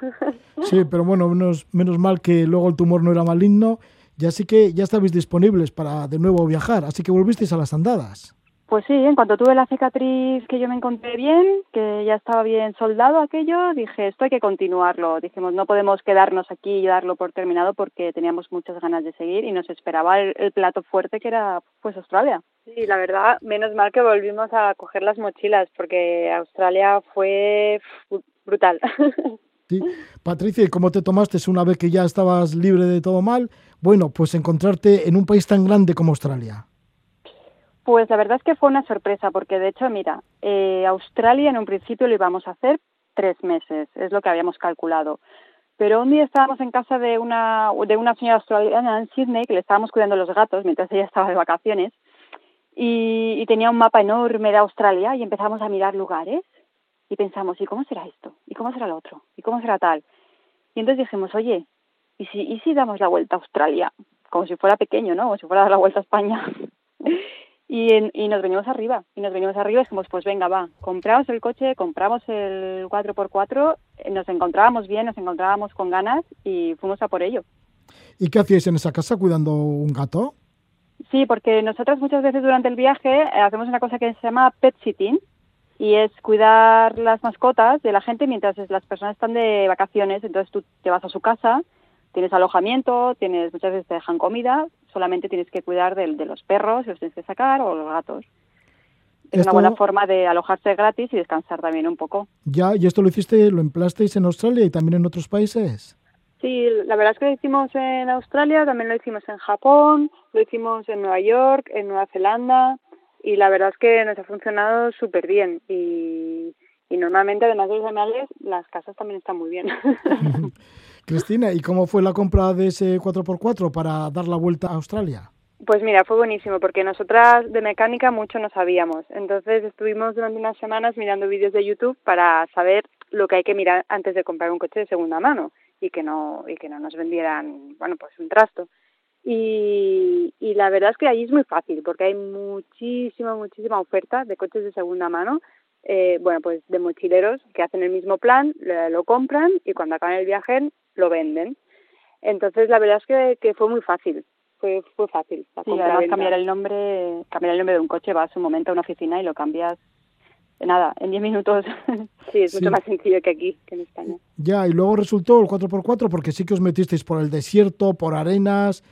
Sí, pero bueno, menos, menos mal que luego el tumor no era maligno Ya sí que ya estabais disponibles para de nuevo viajar, así que volvisteis a las andadas. Pues sí, en cuanto tuve la cicatriz que yo me encontré bien, que ya estaba bien soldado aquello, dije, esto hay que continuarlo. Dijimos, no podemos quedarnos aquí y darlo por terminado porque teníamos muchas ganas de seguir y nos esperaba el, el plato fuerte que era pues Australia. Sí, la verdad, menos mal que volvimos a coger las mochilas porque Australia fue fu- brutal. [LAUGHS] Sí. Patricia, ¿y cómo te tomaste una vez que ya estabas libre de todo mal? Bueno, pues encontrarte en un país tan grande como Australia. Pues la verdad es que fue una sorpresa, porque de hecho, mira, eh, Australia en un principio lo íbamos a hacer tres meses, es lo que habíamos calculado. Pero un día estábamos en casa de una, de una señora australiana en Sydney, que le estábamos cuidando los gatos mientras ella estaba de vacaciones, y, y tenía un mapa enorme de Australia y empezamos a mirar lugares y pensamos, ¿y cómo será esto? ¿Y cómo será lo otro? ¿Y cómo será tal? Y entonces dijimos, oye, ¿y si, ¿y si damos la vuelta a Australia? Como si fuera pequeño, ¿no? Como si fuera a dar la vuelta a España. [LAUGHS] y, en- y nos venimos arriba. Y nos venimos arriba y dijimos, pues venga, va, compramos el coche, compramos el 4x4, eh, nos encontrábamos bien, nos encontrábamos con ganas y fuimos a por ello. ¿Y qué hacíais en esa casa cuidando un gato? Sí, porque nosotras muchas veces durante el viaje eh, hacemos una cosa que se llama pet sitting y es cuidar las mascotas de la gente mientras es- las personas están de vacaciones. Entonces tú te vas a su casa, tienes alojamiento, tienes muchas veces te dejan comida, solamente tienes que cuidar del- de, los perros, los tienes que sacar o los gatos. Es Esto- una buena forma de alojarse gratis y descansar también un poco. Ya, y esto lo hiciste, lo emplasteis en Australia y también en otros países. Sí, la verdad es que lo hicimos en Australia, también lo hicimos en Japón, lo hicimos en Nueva York, en Nueva Zelanda y la verdad es que nos ha funcionado súper bien y, y normalmente además de los animales las casas también están muy bien. [LAUGHS] Cristina, ¿y cómo fue la compra de ese 4x4 para dar la vuelta a Australia? Pues mira, fue buenísimo porque nosotras de mecánica mucho no sabíamos. Entonces estuvimos durante unas semanas mirando vídeos de YouTube para saber lo que hay que mirar antes de comprar un coche de segunda mano y que no y que no nos vendieran, bueno, pues un trasto. Y, y la verdad es que ahí es muy fácil porque hay muchísima, muchísima oferta de coches de segunda mano. Eh, bueno, pues de mochileros que hacen el mismo plan, lo compran y cuando acaban el viaje lo venden. Entonces la verdad es que, que fue muy fácil, fue, fue fácil. La Sí, además venta. cambiar el nombre, cambiar el nombre de un coche, vas un momento a una oficina y lo cambias, nada, en 10 minutos. [LAUGHS] Sí, es Sí. mucho más sencillo que aquí, que en España. Ya, y luego resultó el 4x4 porque sí que os metisteis por el desierto, por arenas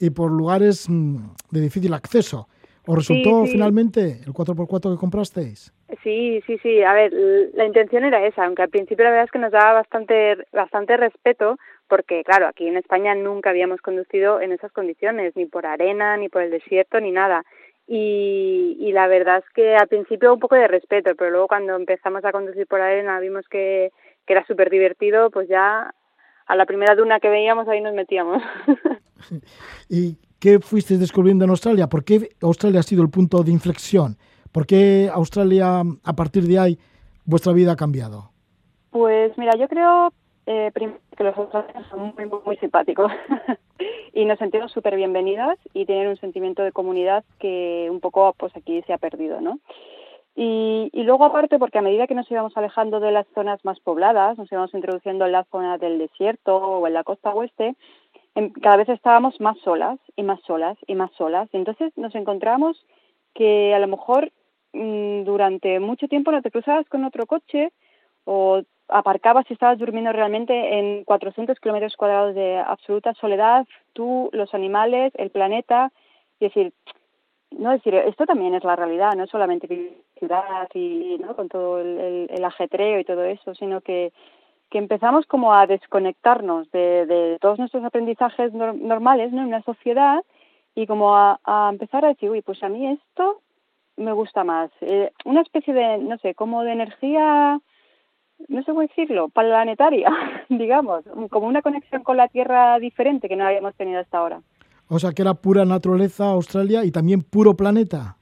y por lugares mm, de difícil acceso. ¿Os resultó sí. finalmente el 4x4 que comprasteis? Sí, sí, sí. A ver, la intención era esa, aunque al principio la verdad es que nos daba bastante, bastante respeto, porque claro, aquí en España nunca habíamos conducido en esas condiciones, ni por arena, ni por el desierto, ni nada. Y, y la verdad es que al principio un poco de respeto, pero luego cuando empezamos a conducir por arena vimos que, que era súper divertido, pues ya a la primera duna que veíamos ahí nos metíamos. [LAUGHS] [LAUGHS] ¿Y qué fuisteis descubriendo en Australia? ¿Por qué Australia ha sido el punto de inflexión? ¿Por qué Australia, a partir de ahí, vuestra vida ha cambiado? Pues mira, yo creo eh, que los australianos son muy, muy, muy simpáticos [LAUGHS] y nos sentimos súper bienvenidas y tienen un sentimiento de comunidad que un poco pues aquí se ha perdido, ¿no? Y, y luego aparte porque a medida que nos íbamos alejando de las zonas más pobladas, nos íbamos introduciendo en la zona del desierto o en la costa oeste, em- cada vez estábamos más solas y más solas y más solas. Y entonces nos encontramos que a lo mejor mm, durante mucho tiempo no te cruzabas con otro coche o aparcabas y estabas durmiendo realmente en 400 kilómetros cuadrados de absoluta soledad, tú, los animales, el planeta, y decir, no decir, esto también es la realidad, no es solamente vivir ciudad y ¿no? con todo el, el- ajetreo y todo eso, sino que, que empezamos como a desconectarnos de, todos nuestros aprendizajes nor- normales ¿no? en una sociedad y como a, a empezar a decir, uy, pues a mí esto me gusta más. Eh, una especie de, no sé, como de energía, no sé cómo decirlo, planetaria, [LAUGHS] digamos, como una conexión con la Tierra diferente que no habíamos tenido hasta ahora. O sea, que era pura naturaleza Australia y también puro planeta.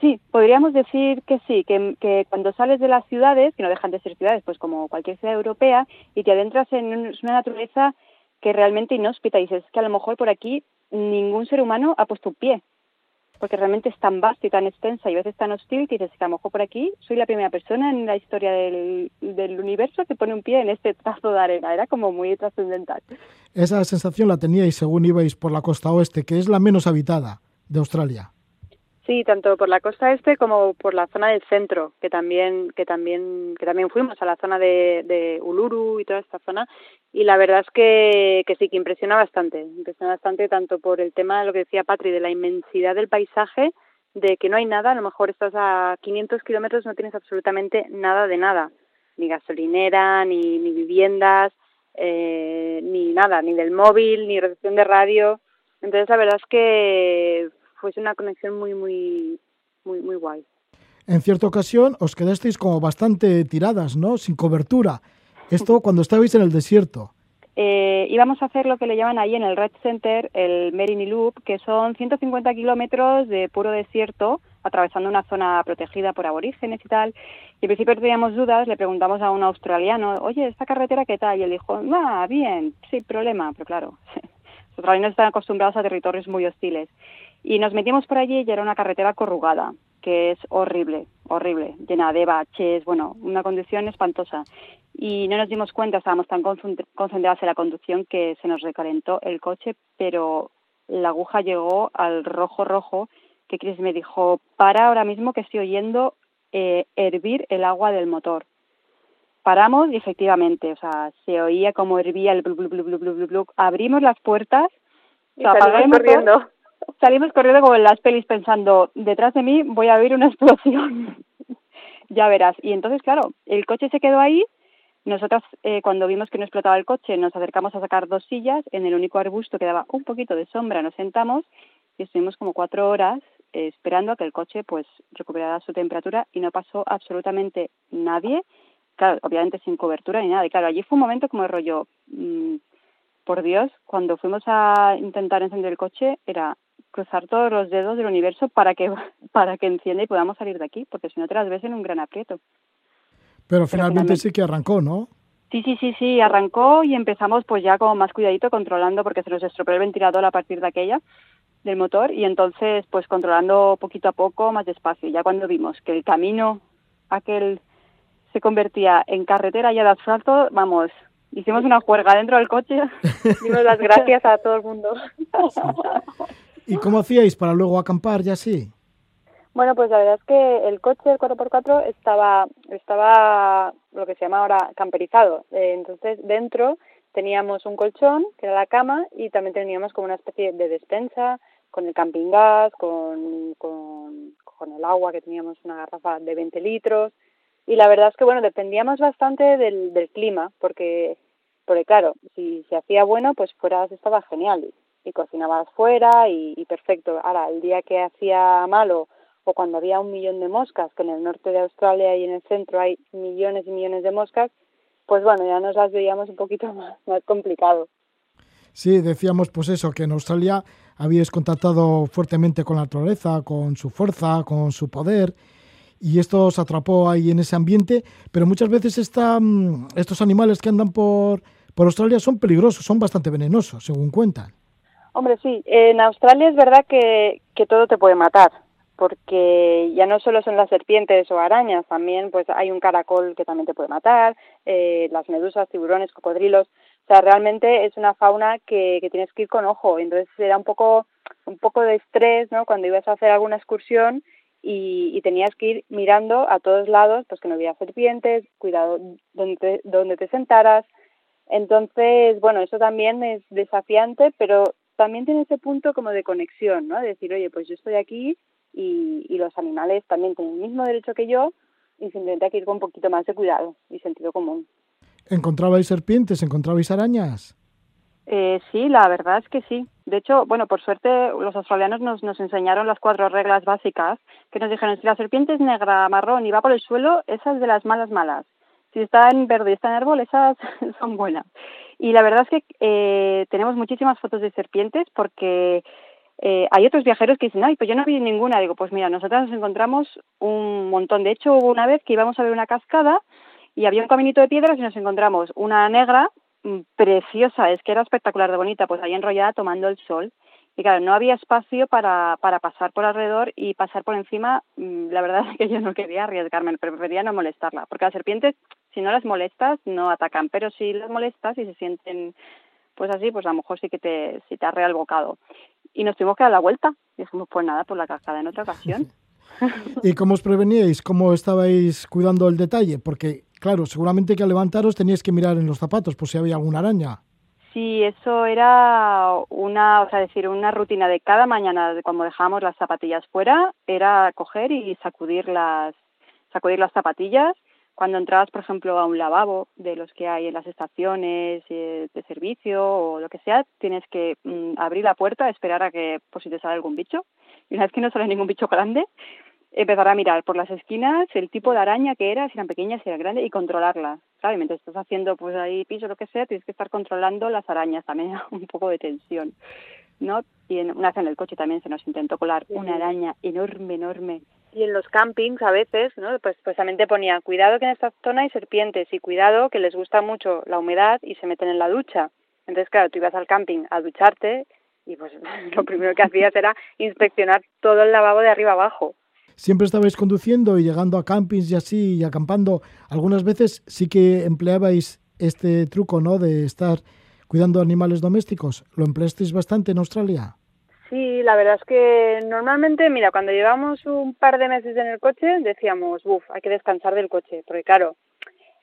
Sí, podríamos decir que sí, que, que cuando sales de las ciudades, que no dejan de ser ciudades, pues como cualquier ciudad europea, y te adentras en un- una naturaleza que realmente inhóspita, y dices, es que a lo mejor por aquí ningún ser humano ha puesto un pie. Porque realmente es tan vasta y tan extensa y a veces tan hostil que dices que a lo mejor por aquí soy la primera persona en la historia del, del universo que pone un pie en este trazo de arena. Era como muy trascendental. Esa sensación la teníais según ibais por la costa oeste, que es la menos habitada de Australia. Sí, tanto por la costa este como por la zona del centro, que también que también que también fuimos a la zona de, de Uluru y toda esta zona. Y la verdad es que, que sí que impresiona bastante, impresiona bastante tanto por el tema de lo que decía Patri de la inmensidad del paisaje, de que no hay nada, a lo mejor estás a 500 kilómetros no tienes absolutamente nada de nada, ni gasolinera, ni, ni viviendas, eh, ni nada, ni del móvil, ni recepción de radio, entonces la verdad es que fue una conexión muy, muy, muy, muy guay. En cierta ocasión os quedasteis como bastante tiradas, ¿no? Sin cobertura. Esto cuando estabais en el desierto. Eh, íbamos a hacer lo que le llaman ahí en el Red Center el Merini Loop, que son 150 kilómetros de puro desierto, atravesando una zona protegida por aborígenes y tal. Y al principio teníamos dudas, le preguntamos a un australiano, oye, ¿esta carretera qué tal? Y él dijo, ah, bien, sin problema, pero claro, [LAUGHS] los australianos están acostumbrados a territorios muy hostiles. Y nos metimos por allí y era una carretera corrugada, que es horrible, horrible, llena de baches, bueno, una condición espantosa. Y no nos dimos cuenta, estábamos tan concentrados en la conducción que se nos recalentó el coche, pero la aguja llegó al rojo rojo, que Chris me dijo, para ahora mismo que estoy oyendo eh, hervir el agua del motor. Paramos y efectivamente, o sea, se oía como hervía el blu, blu, blu, blu, blu, blu, blu. Abrimos las puertas y salimos corriendo salimos corriendo como en las pelis pensando, detrás de mí voy a oír una explosión. [LAUGHS] ya verás. Y entonces, claro, el coche se quedó ahí. Nosotras, eh, cuando vimos que no explotaba el coche, nos acercamos a sacar dos sillas. En el único arbusto que daba un poquito de sombra nos sentamos y estuvimos como cuatro horas eh, esperando a que el coche pues recuperara su temperatura y no pasó absolutamente nadie. Claro, obviamente sin cobertura ni nada. Y claro, allí fue un momento como de rollo, mmm, por Dios, cuando fuimos a intentar encender el coche era cruzar todos los dedos del universo para que [LAUGHS] para que encienda y podamos salir de aquí, porque si no te las ves en un gran aprieto. Pero finalmente, sí que arrancó, ¿no? Sí, sí, sí, sí, arrancó y empezamos pues ya con más cuidadito controlando porque se nos estropeó el ventilador a partir de aquella del motor y entonces pues controlando poquito a poco, más despacio. Ya cuando vimos que el camino aquel se convertía en carretera ya de asfalto, vamos, hicimos una juerga dentro del coche, [LAUGHS] dimos las gracias a todo el mundo. ¿Y cómo hacíais para luego acampar ya así? Bueno, pues la verdad es que el coche, el 4x4, estaba, estaba lo que se llama ahora camperizado. Eh, entonces, dentro teníamos un colchón, que era la cama, y también teníamos como una especie de despensa con el camping gas, con, con, con el agua, que teníamos una garrafa de 20 litros. Y la verdad es que, bueno, dependíamos bastante del, del clima, porque, porque claro, si se hacía bueno, pues fuera estaba genial y cocinabas fuera y, perfecto. Ahora, el día que hacía malo o cuando había un millón de moscas, que en el norte de Australia y en el centro hay millones y millones de moscas, pues bueno, ya nos las veíamos un poquito [LAUGHS] más, más complicado. Sí, decíamos pues eso, que en Australia habíais contactado fuertemente con la naturaleza, con su fuerza, con su poder, y esto os atrapó ahí en ese ambiente, pero muchas veces esta, estos animales que andan por, por Australia son peligrosos, son bastante venenosos, según cuentan. Hombre, sí, en Australia es verdad que, que todo te puede matar, porque ya no solo son las serpientes o arañas, también pues hay un caracol que también te puede matar, eh, las medusas, tiburones, cocodrilos, o sea, realmente es una fauna que, que tienes que ir con ojo, entonces era un poco, un poco de estrés, ¿no? Cuando ibas a hacer alguna excursión y, y tenías que ir mirando a todos lados, pues que no hubiera serpientes, cuidado donde te, donde te sentaras, entonces, bueno, eso también es desafiante, pero también tiene ese punto como de conexión, ¿no? De decir, oye, pues yo estoy aquí y, y los animales también tienen el mismo derecho que yo y simplemente hay que ir con un poquito más de cuidado y sentido común. ¿Encontrabais serpientes? ¿Encontrabais arañas? Eh, sí, la verdad es que sí. De hecho, bueno, por suerte los australianos nos, nos enseñaron las cuatro reglas básicas que nos dijeron, si la serpiente es negra, marrón y va por el suelo, esa es de las malas malas. Si está en verde y está en árbol, esas [LAUGHS] son buenas. Y la verdad es que eh, tenemos muchísimas fotos de serpientes porque eh, hay otros viajeros que dicen, ay, pues yo no vi ninguna. Digo, pues mira, nosotros nos encontramos un montón. De hecho, hubo una vez que íbamos a ver una cascada y había un caminito de piedras y nos encontramos una negra mm, preciosa, es que era espectacular de bonita, pues ahí enrollada tomando el sol. Y claro, no había espacio para, para pasar por alrededor y pasar por encima. mm, La verdad [LAUGHS] es que yo no quería arriesgarme, prefería no molestarla. Porque las serpientes, si no las molestas, no atacan. Pero si las molestas y se sienten pues así, pues a lo mejor sí que te, sí te arrea el bocado. Y nos tuvimos que dar la vuelta. Y dijimos, pues nada, por la cascada en otra ocasión. [LAUGHS] ¿Y cómo os preveníais? ¿Cómo estabais cuidando el detalle? Porque, claro, seguramente que al levantaros teníais que mirar en los zapatos por si había alguna araña. Sí, eso era una, o sea, decir, una rutina de cada mañana, de cuando dejábamos las zapatillas fuera, era coger y sacudir las, sacudir las zapatillas. Cuando entrabas, por ejemplo, a un lavabo de los que hay en las estaciones eh, de servicio o lo que sea, tienes que mm, abrir la puerta, esperar a que, por si te sale algún bicho. [LAUGHS] Y una vez que no sale ningún bicho grande, empezar a mirar por las esquinas el tipo de araña que era, si eran pequeñas, si eran grandes, y controlarlas. Claro, y mientras estás haciendo pues ahí piso o lo que sea, tienes que estar controlando las arañas también, [LAUGHS] un poco de tensión, ¿no? Y en, una vez en el coche también se nos intentó colar una araña enorme, enorme. Y en los campings a veces, ¿no? Pues precisamente ponía, cuidado que en esta zona hay serpientes y cuidado que les gusta mucho la humedad y se meten en la ducha. Entonces, claro, tú ibas al camping a ducharte y pues [LAUGHS] lo primero que hacías era inspeccionar todo el lavabo de arriba abajo. Siempre estabais conduciendo y llegando a campings y así y acampando. Algunas veces sí que empleabais este truco, ¿no? De estar cuidando animales domésticos. ¿Lo empleasteis bastante en Australia? Sí, la verdad es que normalmente, mira, cuando llevamos un par de meses en el coche, decíamos, uff, hay que descansar del coche, porque claro,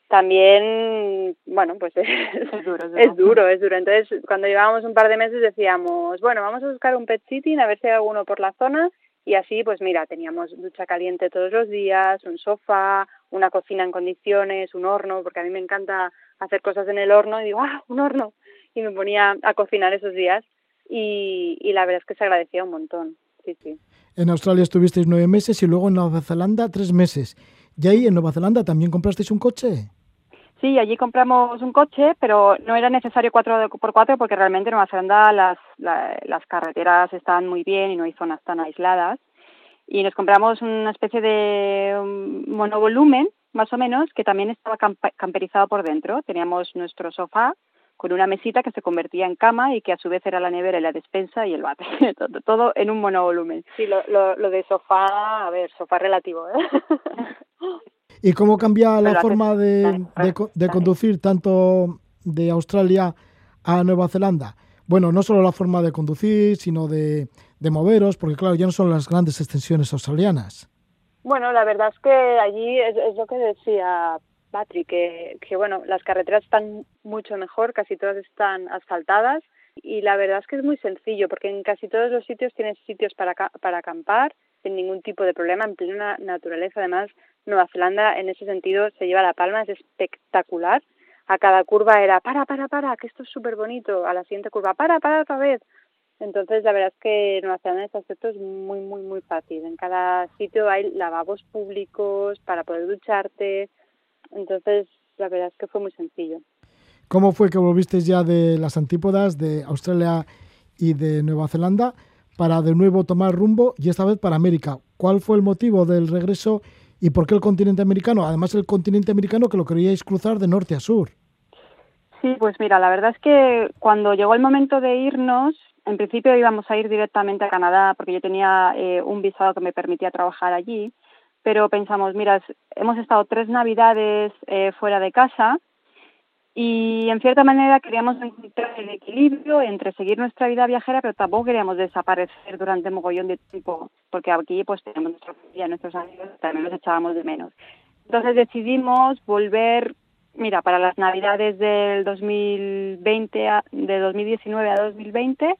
también, bueno, pues [LAUGHS] es, duro, es duro. es duro, es duro. Entonces, cuando llevábamos un par de meses decíamos, bueno, vamos a buscar un pet sitting, a ver si hay alguno por la zona, y así, pues mira, teníamos ducha caliente todos los días, un sofá, una cocina en condiciones, un horno, porque a mí me encanta hacer cosas en el horno, y digo, ah, un horno, y me ponía a cocinar esos días, y, y la verdad es que se agradecía un montón, sí, sí. En Australia estuvisteis nueve meses y luego en Nueva Zelanda tres meses. ¿Y ahí en Nueva Zelanda también comprasteis un coche? Sí, allí compramos un coche, pero no era necesario 4x4 porque realmente en Nueva Zelanda las, la- las carreteras están muy bien y no hay zonas tan aisladas. Y nos compramos una especie de um, monovolumen, más o menos, que también estaba camperizado por dentro. Teníamos nuestro sofá con una mesita que se convertía en cama y que a su vez era la nevera y la despensa y el bate. [LAUGHS] todo, todo en un monovolumen. Sí, lo, lo, lo de sofá, a ver, sofá relativo, ¿eh? [LAUGHS] ¿Y cómo cambia la forma de, dale, de de dale. conducir tanto de Australia a Nueva Zelanda? Bueno, no solo la forma de conducir, sino de, de moveros, porque claro, ya no son las grandes extensiones australianas. Bueno, la verdad es que allí es, es lo que decía Patrick, que, que bueno, las carreteras están mucho mejor, casi todas están asfaltadas y la verdad es que es muy sencillo porque en casi todos los sitios tienes sitios para, para acampar sin ningún tipo de problema, en plena naturaleza. Además, Nueva Zelanda en ese sentido se lleva la palma, es espectacular. A cada curva era, para, para, para, que esto es súper bonito. A la siguiente curva, para, para otra vez. Entonces, la verdad es que Nueva Zelanda en este aspecto es muy, muy, muy fácil. En cada sitio hay lavabos públicos para poder ducharte. Entonces, la verdad es que fue muy sencillo. ¿Cómo fue que volvisteis ya de las antípodas de Australia y de Nueva Zelanda para de nuevo tomar rumbo y esta vez para América? ¿Cuál fue el motivo del regreso y por qué el continente americano? Además, el continente americano que lo queríais cruzar de norte a sur. Sí, pues mira, la verdad es que cuando llegó el momento de irnos, en principio íbamos a ir directamente a Canadá porque yo tenía eh, un visado que me permitía trabajar allí, pero pensamos, mira, hemos estado tres navidades eh, fuera de casa y en cierta manera queríamos encontrar el equilibrio entre seguir nuestra vida viajera, pero tampoco queríamos desaparecer durante mogollón de tiempo, porque aquí pues tenemos nuestra familia, nuestros amigos, también los echábamos de menos. Entonces decidimos volver, mira, para las navidades del 2020, a- de 2019 a 2020,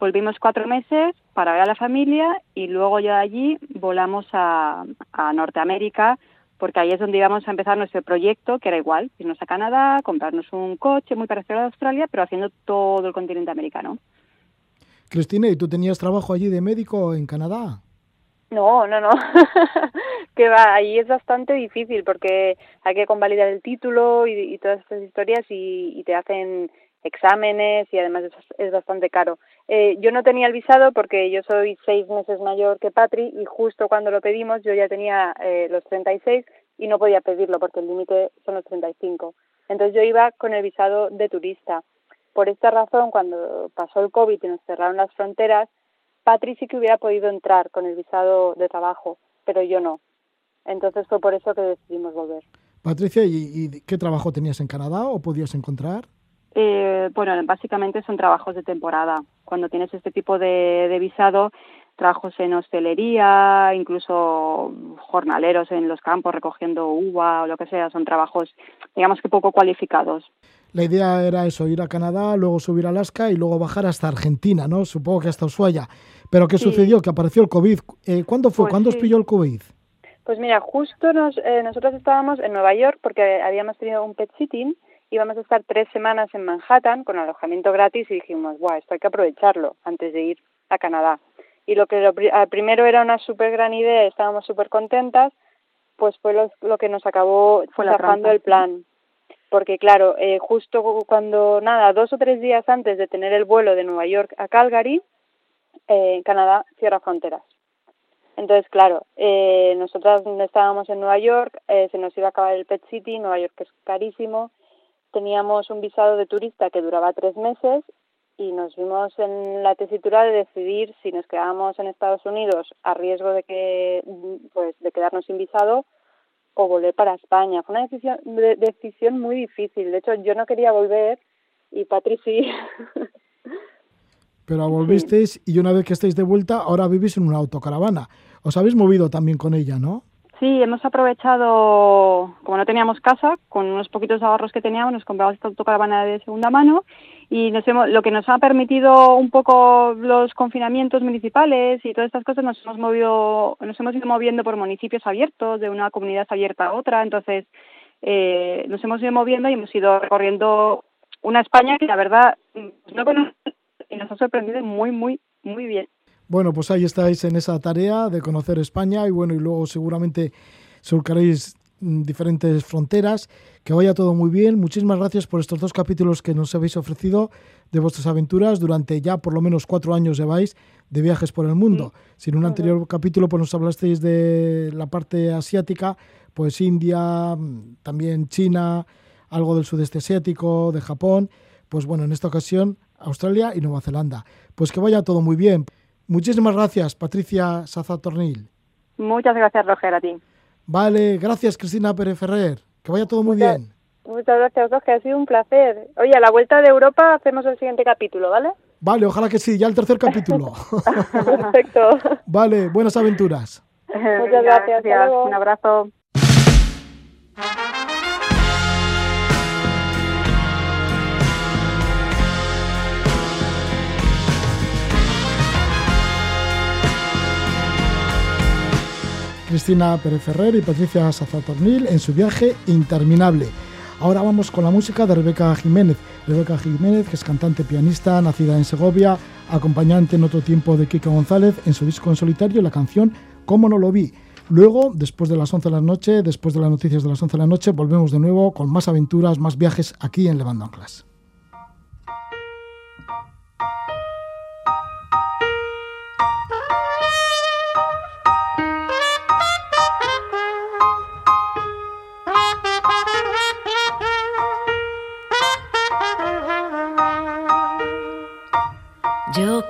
volvimos cuatro meses para ver a la familia y luego ya de allí volamos a, a Norteamérica porque ahí es donde íbamos a empezar nuestro proyecto, que era igual, irnos a Canadá, comprarnos un coche muy parecido a Australia, pero haciendo todo el continente americano. Cristina, ¿y tú tenías trabajo allí de médico en Canadá? No, no, no. [LAUGHS] que va, ahí es bastante difícil porque hay que convalidar el título y, y todas estas historias y, y te hacen exámenes y además es, es bastante caro. Eh, yo no tenía el visado porque yo soy seis meses mayor que Patri y justo cuando lo pedimos yo ya tenía eh, los 36 y no podía pedirlo porque el límite son los 35. Entonces yo iba con el visado de turista. por esta razón, cuando pasó el COVID y nos cerraron las fronteras, Patri sí que hubiera podido entrar con el visado de trabajo, pero yo no. Entonces fue por eso que decidimos volver. Patricia, ¿y, y qué trabajo tenías en Canadá o podías encontrar? Eh, bueno, básicamente son trabajos de temporada. Cuando tienes este tipo de, de visado, trabajos en hostelería, incluso jornaleros en los campos recogiendo uva o lo que sea, son trabajos, digamos que poco cualificados. La idea era eso, ir a Canadá, luego subir a Alaska y luego bajar hasta Argentina, ¿no? Supongo que hasta Ushuaia. Pero ¿qué Sí. sucedió? Que apareció el COVID. Eh, ¿Cuándo fue? Pues ¿Cuándo os sí. pilló el COVID? Pues mira, justo nos, eh, nosotros estábamos en Nueva York porque habíamos tenido un pet sitting, íbamos a estar tres semanas en Manhattan con alojamiento gratis y dijimos, guau, esto hay que aprovecharlo antes de ir a Canadá. Y lo que lo, primero era una súper gran idea, estábamos súper contentas, pues fue lo, lo que nos acabó zafando el plan. Porque claro, eh, justo cuando, nada, dos o tres días antes de tener el vuelo de Nueva York a Calgary, eh, Canadá cierra fronteras. Entonces, claro, eh, nosotras estábamos en Nueva York, eh, se nos iba a acabar el Pet City, Nueva York es carísimo, teníamos un visado de turista que duraba tres meses y nos vimos en la tesitura de decidir si nos quedábamos en Estados Unidos a riesgo de que pues de quedarnos sin visado o volver para España. Fue una decisión, de- decisión muy difícil. De hecho, yo no quería volver y Patri sí. Pero volvisteis y una vez que estáis de vuelta, ahora vivís en una autocaravana. Os habéis movido también con ella, ¿no? Sí, hemos aprovechado, como no teníamos casa, con unos poquitos ahorros que teníamos, nos compramos esta autocaravana de segunda mano y nos hemos, lo que nos ha permitido un poco los confinamientos municipales y todas estas cosas, nos hemos movido, nos hemos ido moviendo por municipios abiertos, de una comunidad abierta a otra, entonces eh, nos hemos ido moviendo y hemos ido recorriendo una España que la verdad no conozco y nos ha sorprendido muy, muy, muy bien. Bueno, pues ahí estáis en esa tarea de conocer España y bueno, y luego seguramente surcaréis mm, diferentes fronteras. Que vaya todo muy bien. Muchísimas gracias por estos dos capítulos que nos habéis ofrecido de vuestras aventuras. Durante ya por lo menos cuatro años lleváis de viajes por el mundo. Si en un anterior capítulo pues nos hablasteis de la parte asiática, pues India, mm, también China, algo del sudeste asiático, de Japón. Pues bueno, en esta ocasión Australia y Nueva Zelanda. Pues que vaya todo muy bien. Muchísimas gracias, Patricia Sazatornil. Muchas gracias, Roger, a ti. Vale, gracias, Cristina Pérez Ferrer. Que vaya todo muy Muchas- bien. Muchas gracias, Roger, ha sido un placer. Oye, a la vuelta de Europa hacemos el siguiente capítulo, ¿vale? Vale, ojalá que sí, ya el tercer capítulo. [LAUGHS] [LAUGHS] Perfecto. vale, buenas aventuras. Muchas gracias. luego. Un abrazo. Cristina Pérez Ferrer y Patricia Sazatornil en su viaje interminable. Ahora vamos con la música de Rebeca Jiménez. Rebeca Jiménez, que es cantante pianista, nacida en Segovia, acompañante en otro tiempo de Kiko González en su disco en solitario, la canción Cómo no lo vi. Luego, después de las 11 de la noche, después de las noticias de las 11 de la noche, volvemos de nuevo con más aventuras, más viajes aquí en Levando Anclas.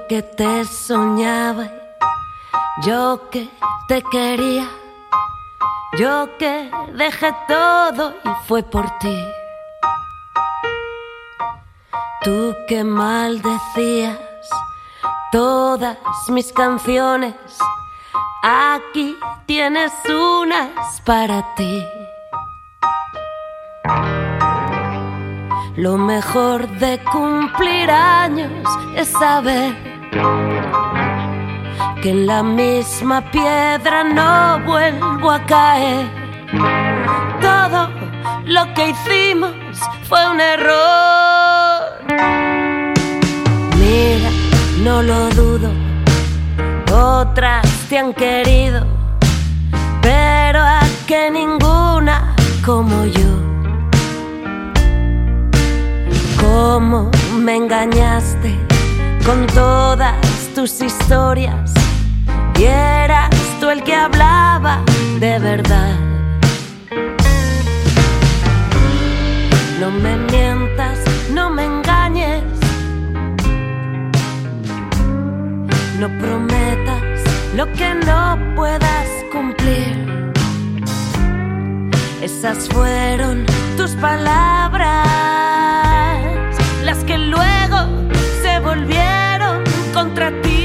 Que te soñaba, yo que te quería, yo que dejé todo y fue por ti. Tú que maldecías todas mis canciones, aquí tienes unas para ti. Lo mejor de cumplir años es saber que en la misma piedra no vuelvo a caer. Todo lo que hicimos fue un error. Mira, no lo dudo, otras te han querido, pero a que ninguna como yo. Cómo me engañaste con todas tus historias y eras tú el que hablaba de verdad. No me mientas, no me engañes, no prometas lo que no puedas cumplir. Esas fueron tus palabras, las que luego se volvieron contra ti.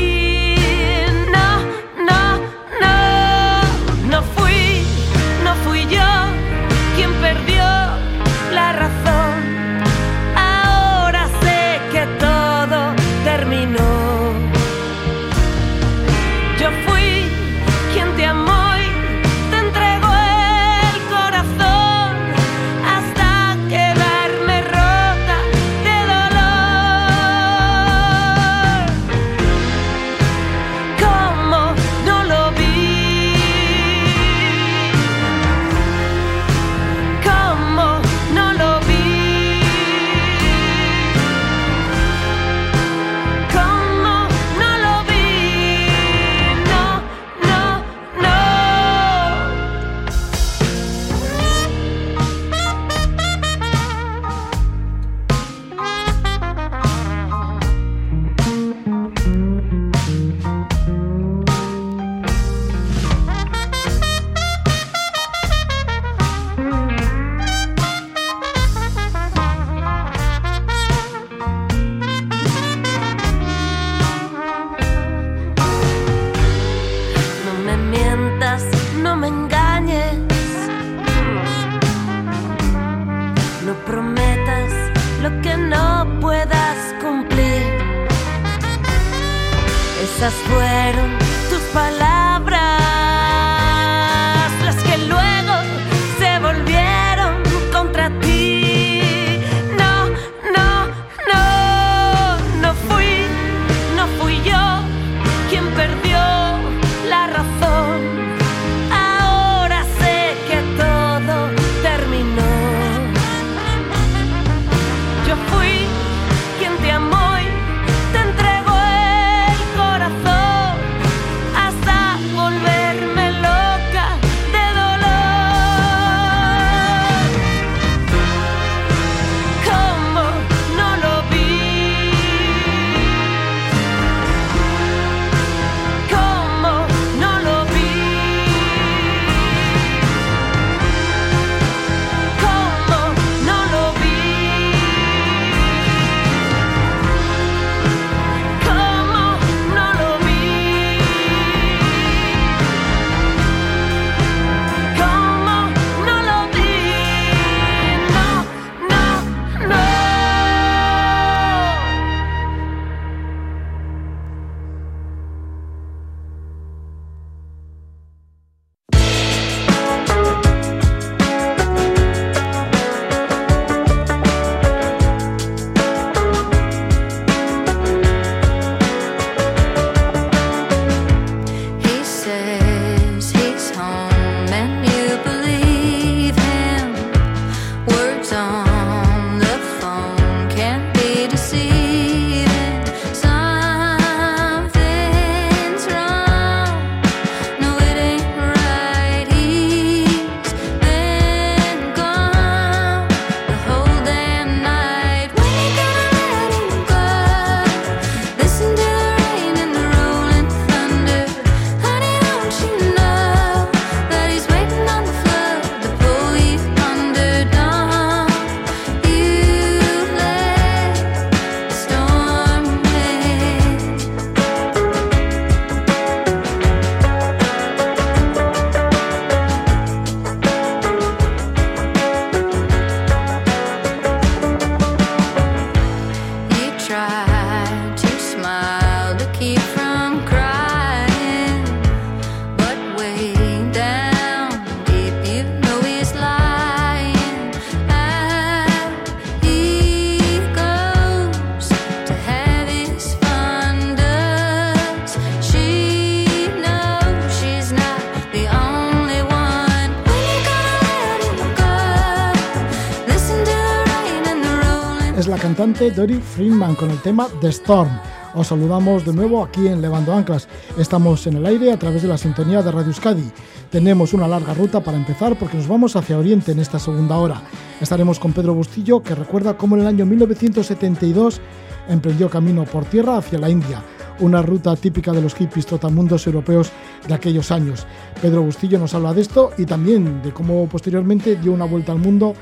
Dory Friedman con el tema The Storm. Os saludamos de nuevo aquí en Levando Anclas. Estamos en el aire a través de la sintonía de Radio Euskadi. Tenemos una larga ruta para empezar porque nos vamos hacia Oriente en esta segunda hora. Estaremos con Pedro Bustillo que recuerda cómo en el año 1972 emprendió camino por tierra hacia la India una ruta típica de los hippies trotamundos europeos de aquellos años. Pedro Bustillo nos habla de esto y también de cómo posteriormente dio una vuelta al mundo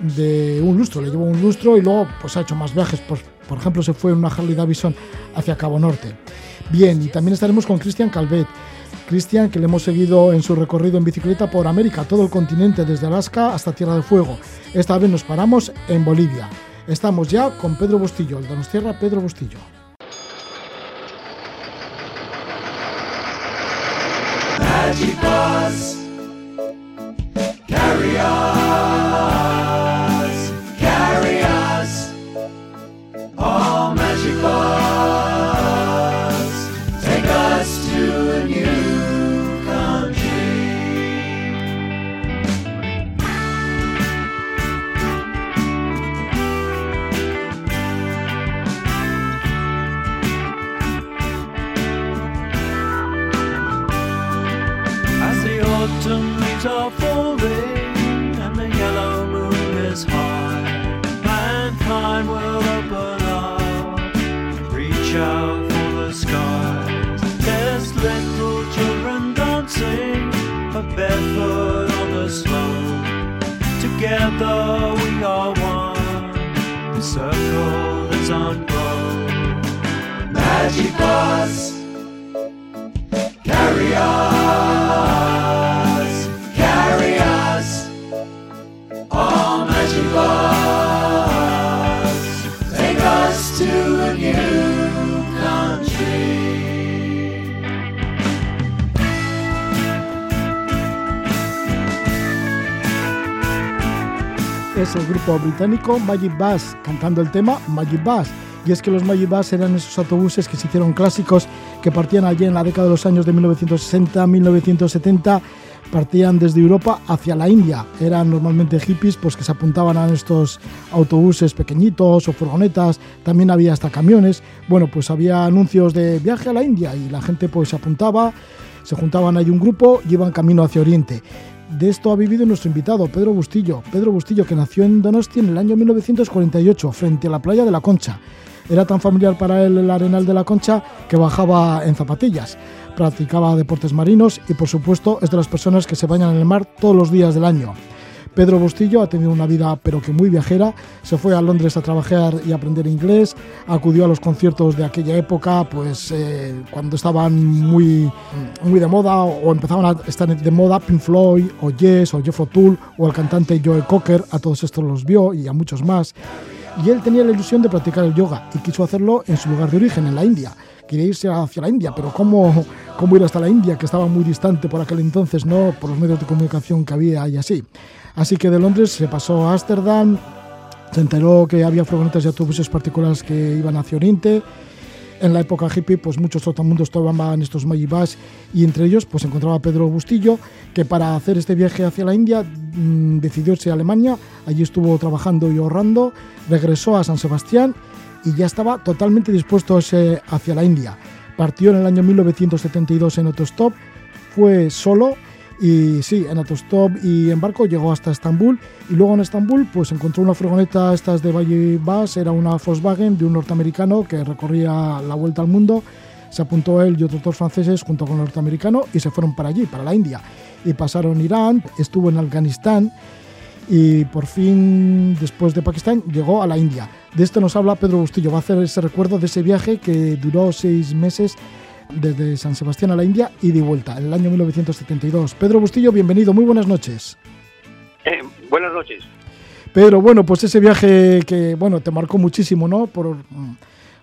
de un lustro, le llevó un lustro y luego pues ha hecho más viajes, por, por ejemplo se fue en una Harley Davidson hacia Cabo Norte. Bien, y también estaremos con Cristian Calvet. Cristian, que le hemos seguido en su recorrido en bicicleta por América, todo el continente, desde Alaska hasta Tierra del Fuego. Esta vez nos paramos en Bolivia. Estamos ya con Pedro Bustillo, el Donostierra Pedro Bustillo. Magic bus, grupo británico Magic Bus cantando el tema Magic Bus. Y es que los Magic Bus eran esos autobuses que se hicieron clásicos, que partían allí en la década de los años de 1960-1970, partían desde Europa hacia la India. Eran normalmente hippies pues, que se apuntaban a estos autobuses pequeñitos o furgonetas, también había hasta camiones. Bueno, pues había anuncios de viaje a la India y la gente pues se apuntaba, se juntaban ahí un grupo y iban camino hacia Oriente. De esto ha vivido nuestro invitado, Pedro Bustillo. Pedro Bustillo, que nació en Donosti en el año 1948, frente a la playa de la Concha. Era tan familiar para él el arenal de la Concha que bajaba en zapatillas. Practicaba deportes marinos y, por supuesto, es de las personas que se bañan en el mar todos los días del año. Pedro Bustillo ha tenido una vida pero que muy viajera, se fue a Londres a trabajar y aprender inglés, acudió a los conciertos de aquella época, pues eh, cuando estaban muy, muy de moda o empezaban a estar de moda Pink Floyd o Yes o Jeff O'Toole o el cantante Joe Cocker, a todos estos los vio y a muchos más. Y él tenía la ilusión de practicar el yoga y quiso hacerlo en su lugar de origen, en la India. Quería irse hacia la India, pero ¿cómo, cómo ir hasta la India, que estaba muy distante por aquel entonces, no por los medios de comunicación que había y así? Así que de Londres se pasó a Ámsterdam, se enteró que había furgonetas y autobuses particulares que iban hacia Oriente. En la época hippie, pues muchos trotamundos tomaban estos Magibus y entre ellos pues encontraba Pedro Bustillo, que para hacer este viaje hacia la India mmm, decidió irse a Alemania. Allí estuvo trabajando y ahorrando, regresó a San Sebastián y ya estaba totalmente dispuesto hacia la India. Partió en el año 1972 en autostop, fue solo y sí, en autostop y en barco llegó hasta Estambul y luego en Estambul pues encontró una furgoneta estas de Valle Bus, era una Volkswagen de un norteamericano que recorría la vuelta al mundo. Se apuntó él y otros dos franceses junto con el norteamericano y se fueron para allí, para la India. Y pasaron Irán, estuvo en Afganistán y por fin, después de Pakistán, llegó a la India. De esto nos habla Pedro Bustillo. Va a hacer ese recuerdo de ese viaje que duró seis meses desde San Sebastián a la India y de vuelta, en el año 1972. Pedro Bustillo, bienvenido, muy buenas noches. Eh, buenas noches. Pedro, bueno, pues ese viaje que, bueno, te marcó muchísimo, ¿no? Por,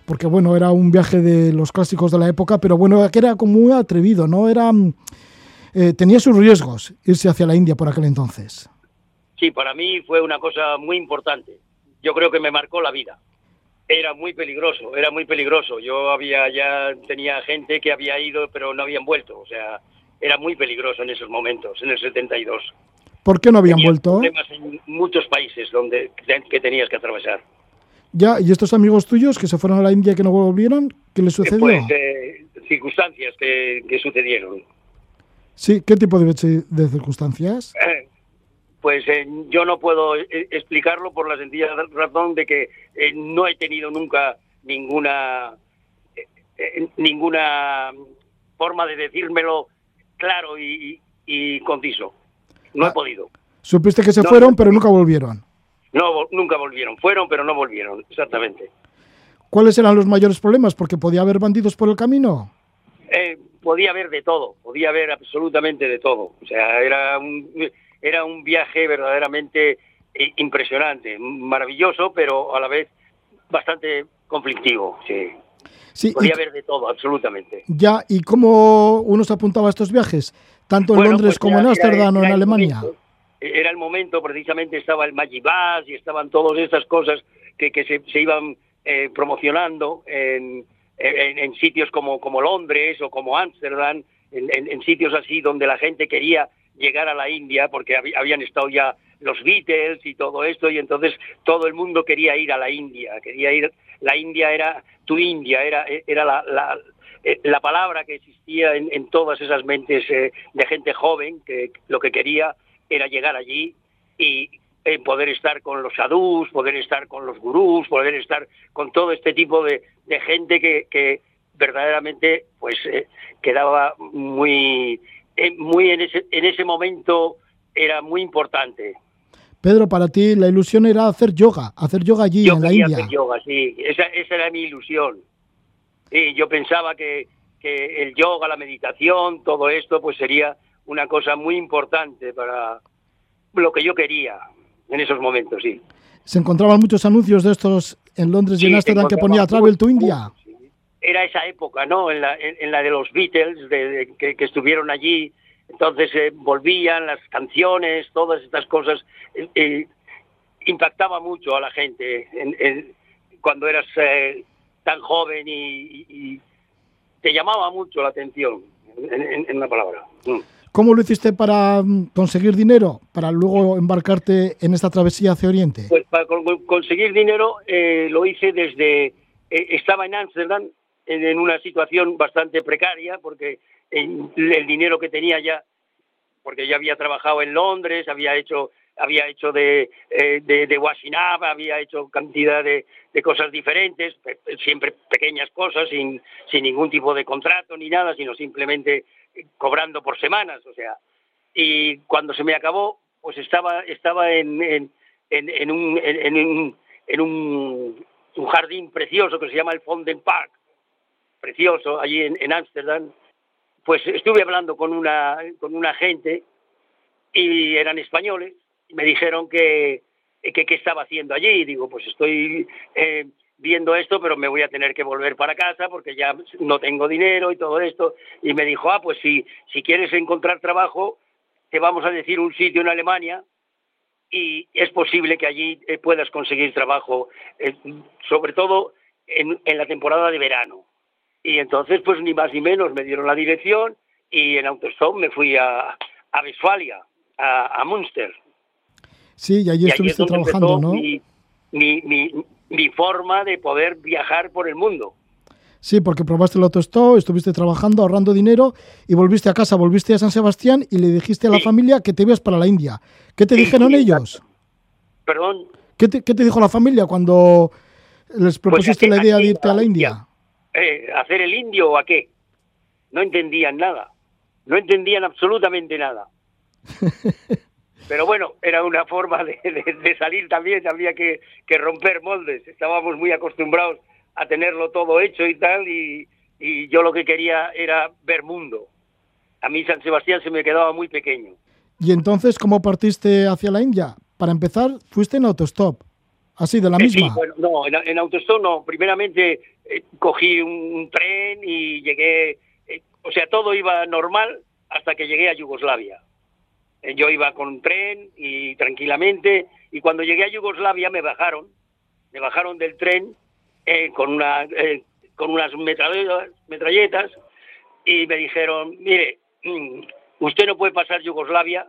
porque, bueno, era un viaje de los clásicos de la época, pero bueno, que era como muy atrevido, ¿no? Era, eh, tenía sus riesgos irse hacia la India por aquel entonces. Sí, para mí fue una cosa muy importante. Yo creo que me marcó la vida. Era muy peligroso, era muy peligroso. Yo había ya tenía gente que había ido, pero no habían vuelto. O sea, era muy peligroso en esos momentos, en el 72. ¿Por qué no habían Tenía vuelto? problemas en muchos países donde que tenías que atravesar. Ya, ¿y estos amigos tuyos que se fueron a la India y que no volvieron? ¿Qué les sucedió? Pues eh, circunstancias que, que sucedieron. Sí, ¿qué tipo de, de circunstancias? Eh, Pues eh, yo no puedo eh, explicarlo por la sencilla razón de que eh, no he tenido nunca ninguna eh, ninguna forma de decírmelo claro y, y conciso. No he Ah. podido. Supiste que se No, fueron, pero nunca volvieron. No, nunca volvieron. Fueron, pero no volvieron. Exactamente. ¿Cuáles eran los mayores problemas? Porque podía haber bandidos por el camino. Podía haber de todo, podía haber absolutamente de todo. O sea, era un, era un viaje verdaderamente eh, impresionante, maravilloso, pero a la vez bastante conflictivo. Sí. Sí, Podía haber de todo, absolutamente. Ya, ¿y cómo uno se apuntaba a estos viajes? Tanto en Bueno, Londres pues como en Ámsterdam o en Alemania. momento. Era el momento, precisamente estaba el Magibas y estaban todas estas cosas que, que se, se iban eh, promocionando en, en- en sitios como, como Londres o como Ámsterdam, en, en- en sitios así donde la gente quería llegar a la India porque habi- habían estado ya los Beatles y todo esto y entonces todo el mundo quería ir a la India, quería ir, la India era tu India, era, era la, la, eh, la palabra que existía en, en todas esas mentes eh, de gente joven que lo que quería era llegar allí y eh, poder estar con los sadhus, poder estar con los gurús, poder estar con todo este tipo de, de gente que, que verdaderamente pues eh, quedaba muy muy en ese en ese momento era muy importante. Pedro, para ti la ilusión era hacer yoga, hacer yoga allí Yo en la India. hacer yoga, sí, esa, esa era mi ilusión. Sí, yo pensaba que, que el yoga, la meditación, todo esto, pues sería una cosa muy importante para lo que yo quería en esos momentos, sí. Se encontraban muchos anuncios de estos en Londres y Sí, en se Ámsterdam que ponía Travel to India. Era esa época, ¿no? En la, en, en la de los Beatles, de, de- que, que estuvieron allí, entonces eh, volvían las canciones, todas estas cosas, eh, eh, impactaba mucho a la gente en- en- cuando eras eh, tan joven y, y- te llamaba mucho la atención, en, una palabra. Mm. ¿Cómo lo hiciste para mm, conseguir dinero? Para luego embarcarte en esta travesía hacia Oriente. Pues para con- conseguir dinero eh, lo hice desde... eh, estaba en Ámsterdam en, una situación bastante precaria porque el dinero que tenía ya, porque ya había trabajado en Londres, había hecho había hecho de, eh, de, de washing up, había hecho cantidad de, cosas diferentes, siempre pequeñas cosas, sin, sin ningún tipo de contrato ni nada, sino simplemente cobrando por semanas, o sea. Y cuando se me acabó, pues estaba, estaba en, en, un, en, un, en un jardín precioso que se llama el Fonden Park, precioso, allí en Ámsterdam. Pues estuve hablando con una, con una gente y eran españoles. Y me dijeron que que qué estaba haciendo allí. Y digo pues estoy eh, viendo esto pero me voy a tener que volver para casa porque ya no tengo dinero y todo esto. Y me dijo ah pues si si quieres encontrar trabajo te vamos a decir un sitio en Alemania y es posible que allí eh, puedas conseguir trabajo eh, sobre todo en, en la temporada de verano y entonces pues ni más ni menos me dieron la dirección y en autostop me fui a, a Westfalia a, a Münster Sí, y allí y estuviste trabajando, ¿no? mi, mi, mi, mi forma de poder viajar por el mundo. Sí, porque probaste el autostop, estuviste trabajando, ahorrando dinero y volviste a casa, volviste a San Sebastián y le dijiste a la Sí. familia que te ibas para la India. ¿Qué te Sí, dijeron sí, ellos? Perdón. ¿Qué te, qué te dijo la familia cuando les propusiste Pues, ¿a la idea de irte a la India? Eh, ¿Hacer el indio o a qué? No entendían nada. No entendían absolutamente nada. [LAUGHS] Pero bueno, era una forma de, de- de salir también, había que, que romper moldes. Estábamos muy acostumbrados a tenerlo todo hecho y tal, y, y yo lo que quería era ver mundo. A mí San Sebastián se me quedaba muy pequeño. Y entonces, ¿cómo partiste hacia la India? Para empezar, fuiste en autostop. Así, de la Eh, misma. Sí, bueno, no, en, en autostop no. Primeramente eh, cogí un, tren y llegué, eh, o sea, todo iba normal hasta que llegué a Yugoslavia. Eh, yo iba con un tren y tranquilamente, y cuando llegué a Yugoslavia me bajaron, me bajaron del tren con, una, eh, con unas metralletas, metralletas y me dijeron, mire, mm, usted no puede pasar Yugoslavia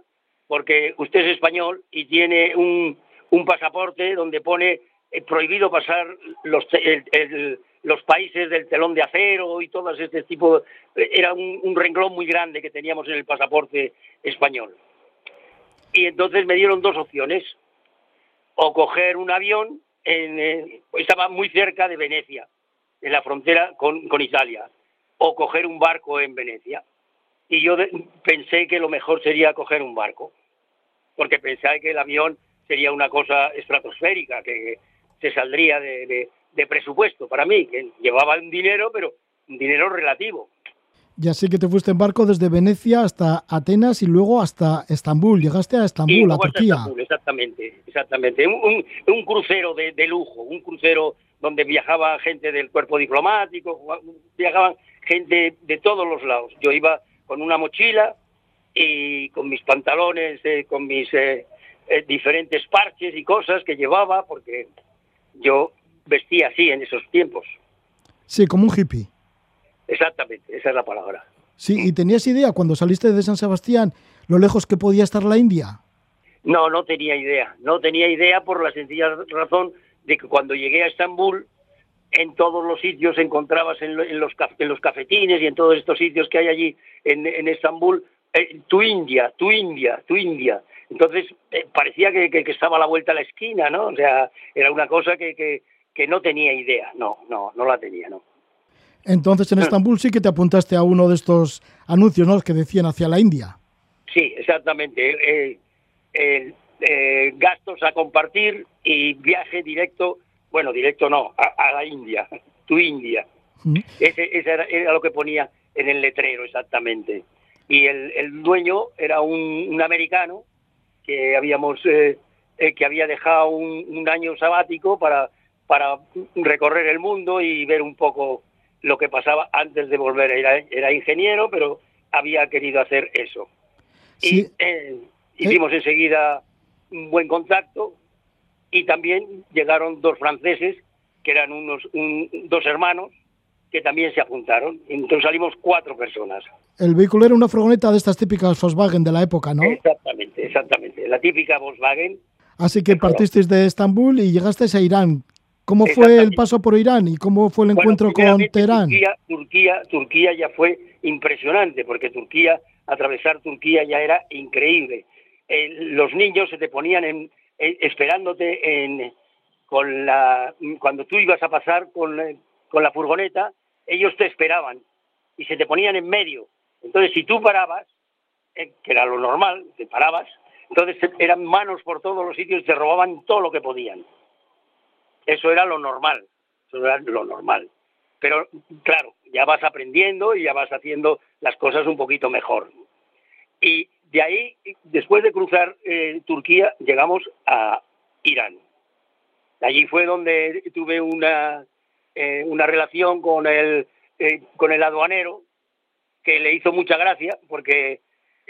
porque usted es español y tiene un, un pasaporte donde pone prohibido pasar los, el- los países del telón de acero y todo este tipo. eh, Era un, renglón muy grande que teníamos en el pasaporte español. Y entonces me dieron dos opciones. O coger un avión, eh, estaba muy cerca de Venecia. en la frontera con, con Italia o coger un barco en Venecia. Y yo pensé que lo mejor sería coger un barco, porque pensaba que el avión sería una cosa estratosférica, que se saldría de, de- de presupuesto para mí, que llevaba un dinero, pero un dinero relativo. Y así que te fuiste en barco desde Venecia hasta Atenas y luego hasta Estambul. Llegaste a Estambul, a luego Turquía. Estambul, exactamente, exactamente. Un, un- un crucero de, de lujo, un crucero donde viajaba gente del cuerpo diplomático, viajaban gente de todos los lados. Yo iba con una mochila y con mis pantalones, eh, con mis eh, eh, diferentes parches y cosas que llevaba, porque yo vestía así en esos tiempos. Sí, como un hippie. Exactamente, esa es la palabra. Sí, ¿y tenías idea cuando saliste de San Sebastián lo lejos que podía estar la India? No, no tenía idea. No tenía idea por la sencilla razón de que cuando llegué a Estambul, en todos los sitios encontrabas en, lo- en los, en los cafetines y en todos estos sitios que hay allí en, en Estambul, eh, tu India, tu India, tu India. Entonces eh, parecía que, que- que estaba a la vuelta a la esquina, ¿no? O sea, era una cosa que, que, que no tenía idea. No, no, no la tenía, no. Entonces en Estambul sí que te apuntaste a uno de estos anuncios, ¿no? Que decían hacia la India. Sí, exactamente. Eh, eh, eh, gastos a compartir y viaje directo, bueno, directo no, a, a la India, [LAUGHS] tu India. Ese, ese era, era lo que ponía en el letrero exactamente. Y el, el dueño era un, un americano que habíamos eh, eh, que había dejado un, un año sabático para, para recorrer el mundo y ver un poco lo que pasaba antes de volver. Era, era ingeniero, pero había querido hacer eso. Sí. Y eh, hicimos enseguida un buen contacto y también llegaron dos franceses que eran unos un- dos hermanos que también se apuntaron. Entonces salimos cuatro personas. El vehículo era una furgoneta de estas típicas Volkswagen de la época, ¿no? Exactamente, exactamente. La típica Volkswagen. Así que partisteis de Estambul y llegasteis a Irán. ¿Cómo fue el paso por Irán y cómo fue el Bueno, encuentro con Teherán? Turquía, Turquía, Turquía ya fue impresionante, porque Turquía, atravesar Turquía ya era increíble. Eh, los niños se te ponían en, eh, esperándote en, con la, cuando tú ibas a pasar con, eh, con la furgoneta, ellos te esperaban y se te ponían en medio. Entonces, si tú parabas, eh, que era lo normal, te parabas, entonces eran manos por todos los sitios te robaban todo lo que podían. Eso era lo normal, eso era lo normal. Pero claro, ya vas aprendiendo y ya vas haciendo las cosas un poquito mejor. Y de ahí, después de cruzar eh, Turquía, llegamos a Irán. Allí fue donde tuve una, eh, una relación con el, eh, con el aduanero que le hizo mucha gracia porque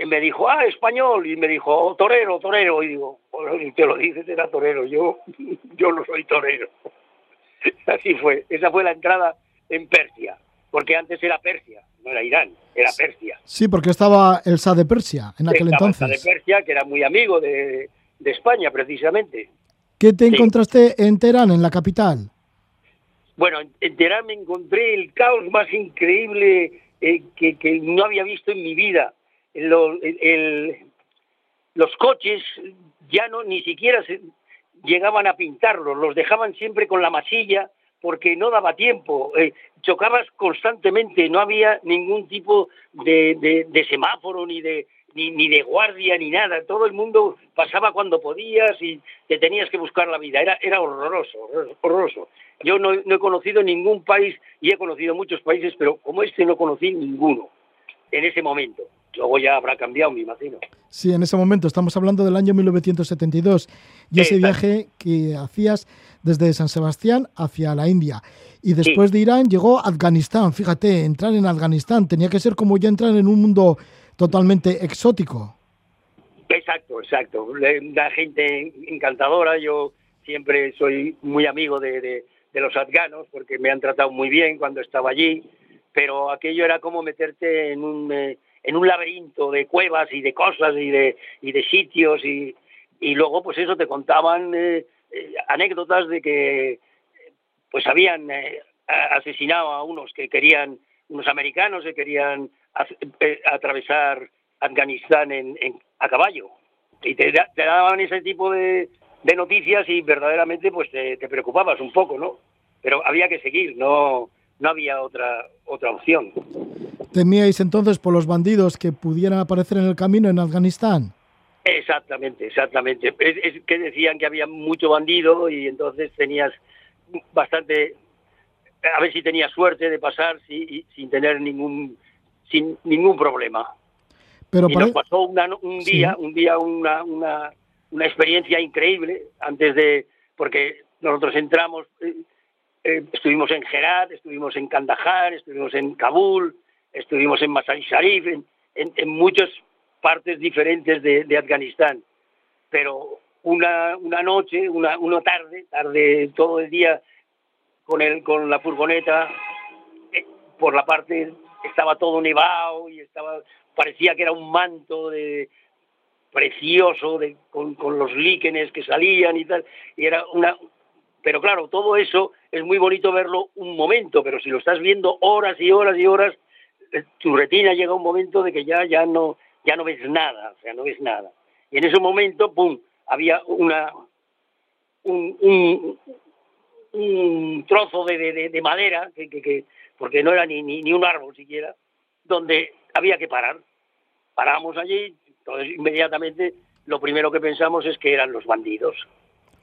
me dijo, ah, español, y me dijo, "Oh, torero, torero, y digo, "Bueno, si te lo dices, era torero, yo, yo no soy torero. [LAUGHS] Así fue, esa fue la entrada en Persia, porque antes era Persia, no era Irán, era Persia. Sí, porque estaba el Shah de Persia en aquel Estaba entonces. de Persia, que era muy amigo de, de España, precisamente. ¿Qué te Sí. encontraste en Teherán, en la capital? Bueno, en- Teherán me encontré el caos más increíble eh, que, no había visto en mi vida. Los coches ya no ni siquiera se llegaban a pintarlos, los dejaban siempre con la masilla porque no daba tiempo. Eh, chocabas constantemente, no había ningún tipo de, de- de semáforo ni de ni, ni de guardia ni nada. Todo el mundo pasaba cuando podías y te tenías que buscar la vida. Era era horroroso, horroroso. Yo no, no he conocido ningún país y he conocido muchos países, pero como este no conocí ninguno en ese momento. Luego ya habrá cambiado, me imagino. Sí, en ese momento estamos hablando del año 1972 y ese viaje que hacías desde San Sebastián hacia la India. Y después de Irán llegó Afganistán. Fíjate, entrar en Afganistán tenía que ser como ya entrar en un mundo totalmente exótico. Exacto, exacto. La gente encantadora. Yo siempre soy muy amigo de, de- de los afganos porque me han tratado muy bien cuando estaba allí. Pero aquello era como meterte en un, eh, en un laberinto de cuevas y de cosas y de, y de sitios. Y, y luego, pues eso, te contaban eh, eh, anécdotas de que pues habían asesinado a unos que querían, unos americanos que querían atravesar Afganistán en, en- a caballo. Y te, te daban ese tipo de, de noticias y verdaderamente pues te, te preocupabas un poco, ¿no? Pero había que seguir, no, no había otra otra opción. ¿Temíais entonces por los bandidos que pudieran aparecer en el camino en Afganistán? Exactamente, exactamente. Es, es que decían que había mucho bandido y entonces tenías bastante, a ver si tenías suerte de pasar si- sin tener ningún sin ningún problema. Pero y para- nos pasó una- un Sí. día, un día una, una, una experiencia increíble antes de, porque nosotros entramos, eh, eh, estuvimos en Herat, estuvimos en Kandahar, estuvimos en Kabul, estuvimos en Masai Sharif, en, en- en muchas partes diferentes de, de Afganistán. Pero una, una noche, una, una tarde, tarde todo el día con el, con la furgoneta eh, por la parte estaba todo nevado y estaba parecía que era un manto de precioso de, con, con los líquenes que salían y tal y era una pero claro todo eso es muy bonito verlo un momento pero si lo estás viendo horas y horas y horas eh, tu retina llega un momento de que ya ya no ya no ves nada o sea no ves nada y en ese momento pum había una un, un, un trozo de- de madera, que, que- que- porque no era ni, ni, ni un árbol siquiera, donde había que parar. Paramos allí, entonces inmediatamente lo primero que pensamos es que eran los bandidos.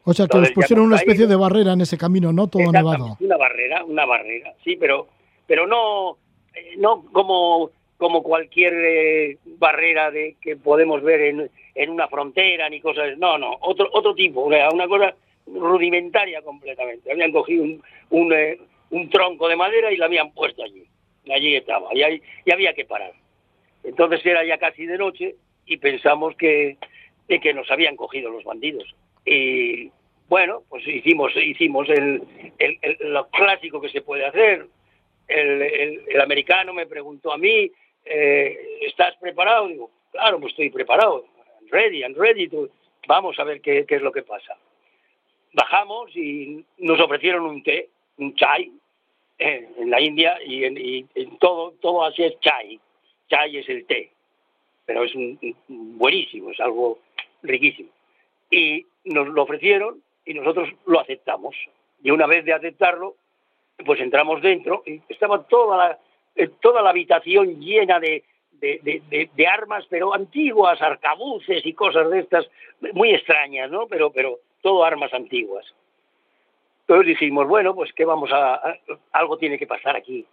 O sea, que Entonces, os pusieron una especie de barrera en ese camino, ¿no? Todo nevado. Una barrera, una barrera, sí, pero, pero no, eh, no como, como cualquier eh, barrera de que podemos ver en, en una frontera ni cosas, no, no, otro, otro tipo, sea, una cosa rudimentaria completamente. Habían cogido un, un, eh, un tronco de madera y la habían puesto allí, allí estaba, y, ahí- y había que parar. Entonces era ya casi de noche y pensamos que, de que nos habían cogido los bandidos. Y bueno, pues hicimos, hicimos el, el- el- lo clásico que se puede hacer. El, el- americano me preguntó a mí, eh, ¿estás preparado? Digo, claro, pues estoy preparado. Ready, I'm ready. Vamos a ver qué, qué es lo que pasa. Bajamos y nos ofrecieron un té, un chai, eh, en la India y en, y en todo, todo así es chai. Chai es el té, pero es un, buenísimo, es algo riquísimo. Y nos lo ofrecieron y nosotros lo aceptamos. Y una vez de aceptarlo, pues entramos dentro y estaba toda la, eh, toda la habitación llena de, de, de- de- armas, pero antiguas, arcabuces y cosas de estas, muy extrañas, ¿no? Pero, pero todo armas antiguas. Entonces dijimos, bueno, pues que vamos a, algo tiene que pasar aquí.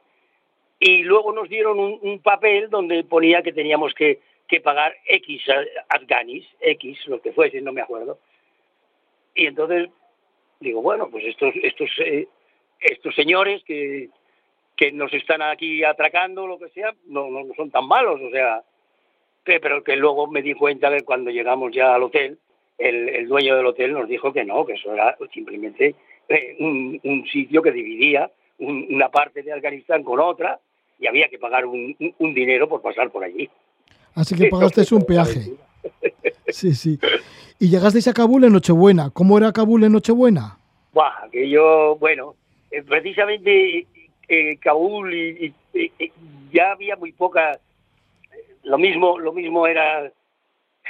Y luego nos dieron un papel donde ponía que teníamos que, que pagar X afganis, X, lo que fuese, no me acuerdo. Y entonces digo, bueno, pues estos, estos, eh, estos señores que, que nos están aquí atracando, lo que sea, no, no, no son tan malos, o sea, pero que luego me di cuenta que cuando llegamos ya al hotel, el, el dueño del hotel nos dijo que no, que eso era simplemente eh, un, un sitio que dividía un- una parte de Afganistán con otra y había que pagar un- un dinero por pasar por allí. Así que pagasteis un peaje. [LAUGHS] Sí, sí. Y llegasteis a Kabul en Nochebuena. ¿Cómo era Kabul en Nochebuena? Buah, que yo, bueno, eh, precisamente eh, Kabul y, y- y- y ya había muy poca, lo mismo, lo mismo era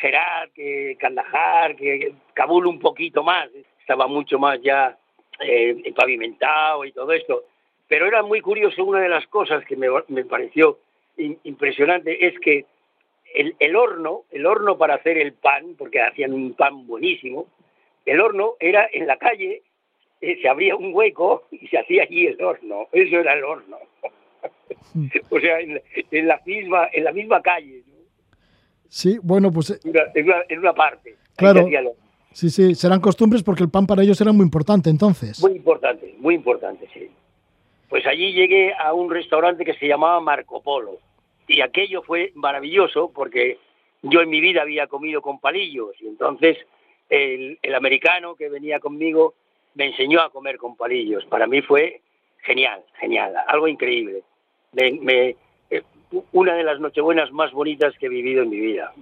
Herat, que Kandahar, que Kabul un poquito más, estaba mucho más ya eh, pavimentado y todo esto. Pero era muy curioso, una de las cosas que me, me pareció in- impresionante es que el, el horno, el horno para hacer el pan, porque hacían un pan buenísimo, el horno era en la calle, eh, se abría un hueco [LAUGHS] y se hacía allí el horno. Eso era el horno. [LAUGHS] o sea, en, la- en la misma en la misma calle, ¿no? Sí, bueno, pues eh, en, una, en una- en una parte. Claro. sí, sí, serán costumbres porque el pan para ellos era muy importante entonces. Muy importante, muy importante, sí. Pues allí llegué a un restaurante que se llamaba Marco Polo. Y aquello fue maravilloso porque yo en mi vida había comido con palillos. Y entonces el, el americano que venía conmigo me enseñó a comer con palillos. Para mí fue genial, genial, algo increíble. Me- me- eh, una de las nochebuenas más bonitas que he vivido en mi vida.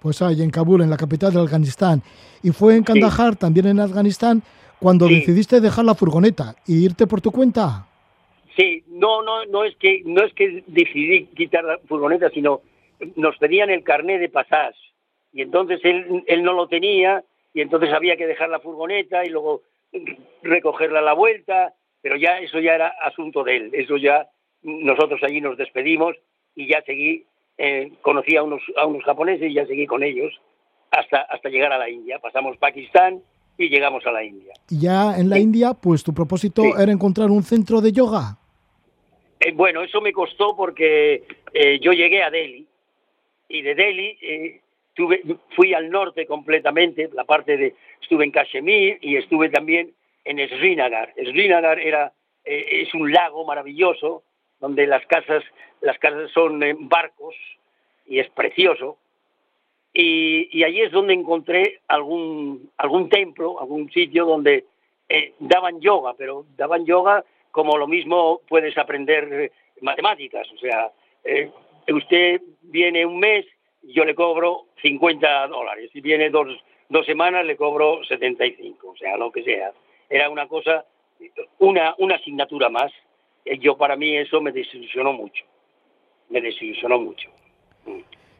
Pues ahí en Kabul, en la capital de Afganistán. Y fue en Kandahar, también en Afganistán, cuando Sí. decidiste dejar la furgoneta y irte por tu cuenta. Sí, no, no, no es que no es que decidí quitar la furgoneta, sino nos pedían el carné de pasage y entonces él, él no lo tenía y entonces había que dejar la furgoneta y luego recogerla a la vuelta. pero ya eso ya era asunto de él. Eso ya nosotros allí nos despedimos y ya seguí, eh, conocí a unos, a unos japoneses y ya seguí con ellos hasta, hasta llegar a la India. Pasamos Pakistán y llegamos a la India. Y ya en la India, pues tu propósito Sí. era encontrar un centro de yoga. Eh, bueno, eso me costó porque eh, yo llegué a Delhi y de Delhi eh, tuve, fui al norte completamente, la parte de estuve en Kashmir y estuve también en Srinagar. Srinagar era eh, es un lago maravilloso donde las casas las casas son eh, barcos y es precioso. Y, y allí es donde encontré algún algún templo, algún sitio donde daban yoga, pero daban yoga como lo mismo puedes aprender eh, matemáticas. O sea, eh, usted viene un mes, yo le cobro 50 dólares. Si viene dos, dos semanas, le cobro 75. O sea, lo que sea. Era una cosa, una, una asignatura más. Eh, Yo, para mí, eso me desilusionó mucho. Me desilusionó mucho.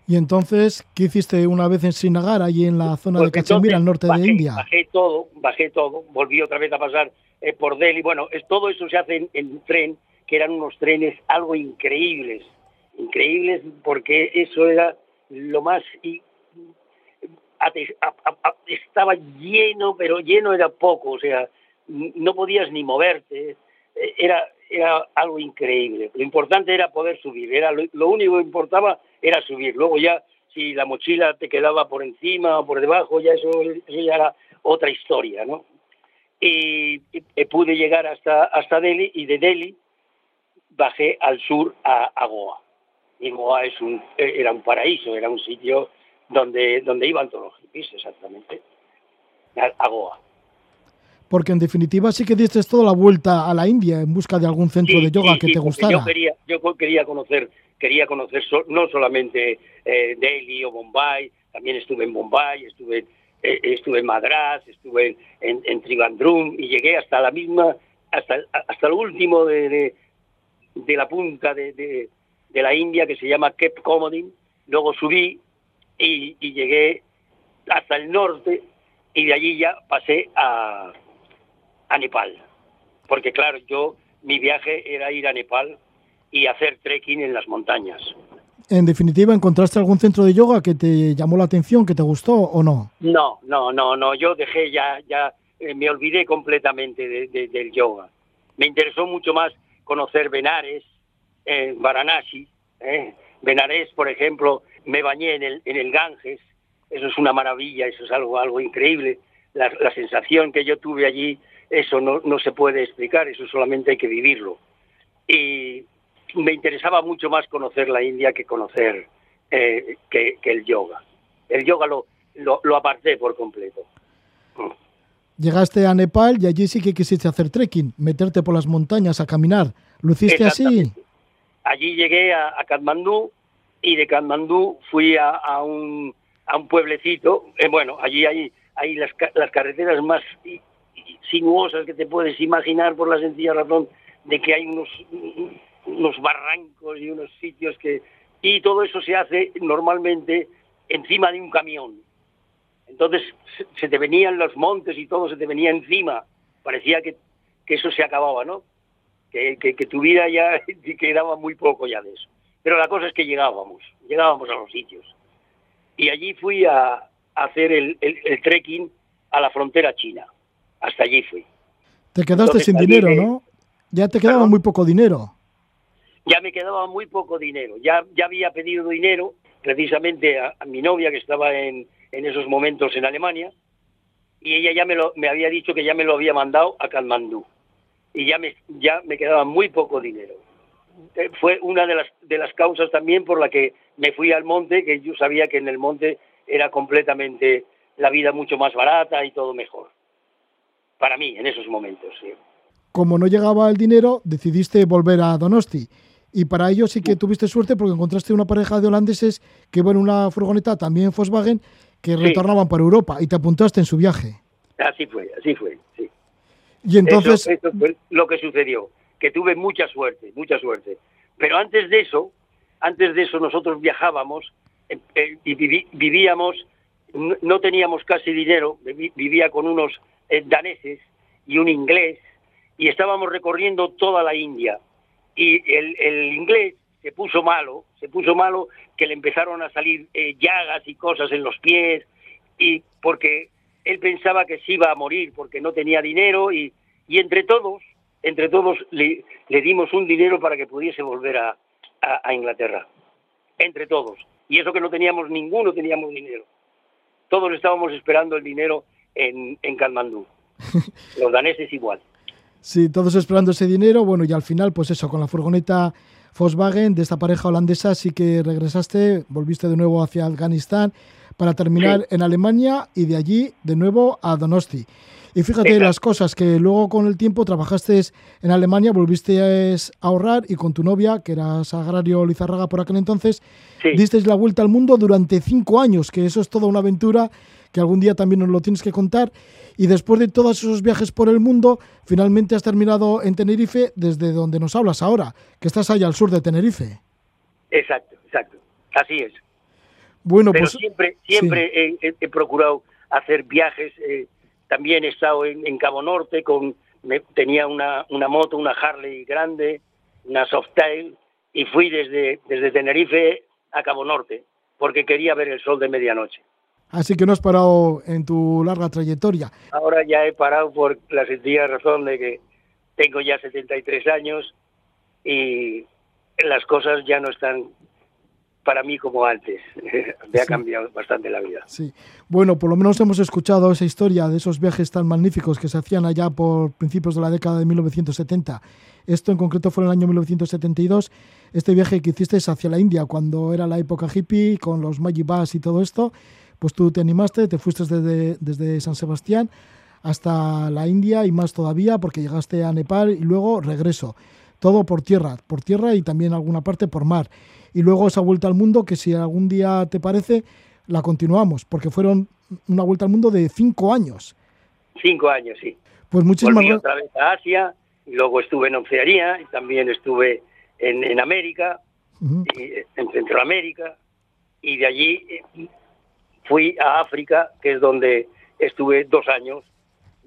Y entonces, ¿qué hiciste una vez en Srinagar, allí en la zona de Pues Cachemira, entonces al norte bajé, de India? Bajé todo, bajé todo, volví otra vez a pasar eh, por Delhi. Bueno, es, todo eso se hace en, en tren, que eran unos trenes algo increíbles, increíbles porque eso era lo más... y- estaba lleno, pero lleno era poco, o sea, no podías ni moverte, eh, era, era algo increíble. Lo importante era poder subir, era lo, lo único que importaba era subir. Luego ya, si la mochila te quedaba por encima o por debajo, ya eso, eso ya era otra historia, ¿no? Y, y- pude llegar hasta, hasta Delhi y de Delhi bajé al sur a, a Goa. Y Goa es un, era un paraíso, era un sitio donde, donde iban todos los hippies, exactamente, a, Goa. Porque en definitiva sí que diste toda la vuelta a la India en busca de algún centro Sí, de yoga sí, que sí, te gustara. Yo quería, yo quería conocer, quería conocer so- no solamente eh, Delhi o Bombay, también estuve en Bombay, estuve, eh, estuve en Madras, estuve en, en, Trivandrum y llegué hasta la misma, hasta, hasta lo último de, de, la punta de, de, de la India que se llama Cape Comodin, luego subí y, y llegué hasta el norte y de allí ya pasé a, a Nepal. Porque claro, yo mi viaje era ir a Nepal y hacer trekking en las montañas. En definitiva, ¿encontraste algún centro de yoga que te llamó la atención, que te gustó o no? No, no, no, no, yo dejé ya, ya eh, me olvidé completamente de- de- del yoga. Me interesó mucho más conocer Benares, eh, Varanasi. eh. Benares, por ejemplo, me bañé en el, en el Ganges, eso es una maravilla, eso es algo, algo increíble. La, la sensación que yo tuve allí, eso no, no se puede explicar, eso solamente hay que vivirlo. Y me interesaba mucho más conocer la India que conocer eh, que, que el yoga. El yoga lo, lo, lo aparté por completo. Llegaste a Nepal y allí sí que quisiste hacer trekking, meterte por las montañas a caminar. ¿Lo hiciste así? Allí llegué a, a Katmandú y de Katmandú fui a, a un, a un pueblecito. eh, bueno, allí hay, hay las, las carreteras más sinuosas que te puedes imaginar por la sencilla razón de que hay unos, unos barrancos y unos sitios que... Y todo eso se hace normalmente encima de un camión. Entonces se- te venían los montes y todo se te venía encima. Parecía que, que eso se acababa, ¿no? Que, que, que tu vida ya [LAUGHS] quedaba muy poco ya de eso. Pero la cosa es que llegábamos, llegábamos a los sitios. Y allí fui a, a hacer el, el- el trekking a la frontera china. Hasta allí fui. Te quedaste Entonces, sin dinero, ¿no? Ya te quedaba perdón. muy poco dinero. Ya me quedaba muy poco dinero. Ya, ya había pedido dinero precisamente a, mi novia que estaba en, en esos momentos en Alemania y ella ya me, lo, me había dicho que ya me lo había mandado a Katmandú y ya me, ya me quedaba muy poco dinero. Eh, fue una de las, de las causas también por la que me fui al monte, que yo sabía que en el monte era completamente la vida mucho más barata y todo mejor. Para mí, en esos momentos. Como no llegaba el dinero, decidiste volver a Donosti. Y para ello sí que tuviste suerte porque encontraste una pareja de holandeses que iban en una furgoneta, también Volkswagen, que Sí. retornaban por Europa y te apuntaste en su viaje. Así fue, así fue, sí. Y entonces, Eso, eso fue lo que sucedió, que tuve mucha suerte, mucha suerte. Pero antes de eso, antes de eso nosotros viajábamos eh, eh, y viví- vivíamos, no, teníamos casi dinero, viví- vivía con unos eh, daneses y un inglés y estábamos recorriendo toda la India. Y el, el inglés se puso malo, se puso malo que le empezaron a salir eh, llagas y cosas en los pies, y porque él pensaba que se iba a morir porque no tenía dinero y, y entre todos, entre todos le, le dimos un dinero para que pudiese volver a, a- a Inglaterra. Entre todos. Y eso que no teníamos ninguno, teníamos dinero. Todos estábamos esperando el dinero en, en Katmandú. [LAUGHS] Los daneses igual. Sí, todos esperando ese dinero. Bueno, y al final, pues eso, con la furgoneta Volkswagen de esta pareja holandesa, sí que regresaste, volviste de nuevo hacia Afganistán para terminar Sí. en Alemania y de allí de nuevo a Donosti. Y fíjate Exacto. las cosas que luego con el tiempo trabajaste en Alemania, volviste a ahorrar y con tu novia, que era Sagrario Lizarraga por aquel entonces, Sí. disteis la vuelta al mundo durante cinco años, que eso es toda una aventura que algún día también nos lo tienes que contar. Y después de todos esos viajes por el mundo, finalmente has terminado en Tenerife, desde donde nos hablas ahora, que estás allá al sur de Tenerife. Exacto, exacto. Así es. Bueno, Pero pues siempre, siempre he, he- he procurado hacer viajes. eh, también he estado en, en Cabo Norte, con me- tenía una, una moto, una Harley grande, una Softail, y fui desde, desde Tenerife a Cabo Norte, porque quería ver el sol de medianoche. Así que no has parado en tu larga trayectoria. Ahora ya he parado por la sencilla razón de que tengo ya 73 años y las cosas ya no están para mí como antes. [LAUGHS] Me ha Sí. cambiado bastante la vida. Sí. Bueno, por lo menos hemos escuchado esa historia de esos viajes tan magníficos que se hacían allá por principios de la década de 1970. Esto en concreto fue en el año 1972, este viaje que hiciste hacia la India cuando era la época hippie con los Magic Bus y todo esto, pues tú te animaste, te fuiste desde, desde San Sebastián hasta la India y más todavía porque llegaste a Nepal y luego regreso. Todo por tierra, por tierra y también alguna parte por mar. Y luego esa vuelta al mundo que si algún día te parece, la continuamos, porque fueron una vuelta al mundo de cinco años. Cinco años, sí. Pues muchísimas Volví gra- otra vez a Asia y luego estuve en Oceanía y también estuve en, en América, y en Centroamérica y de allí eh, fui a África, que es donde estuve dos años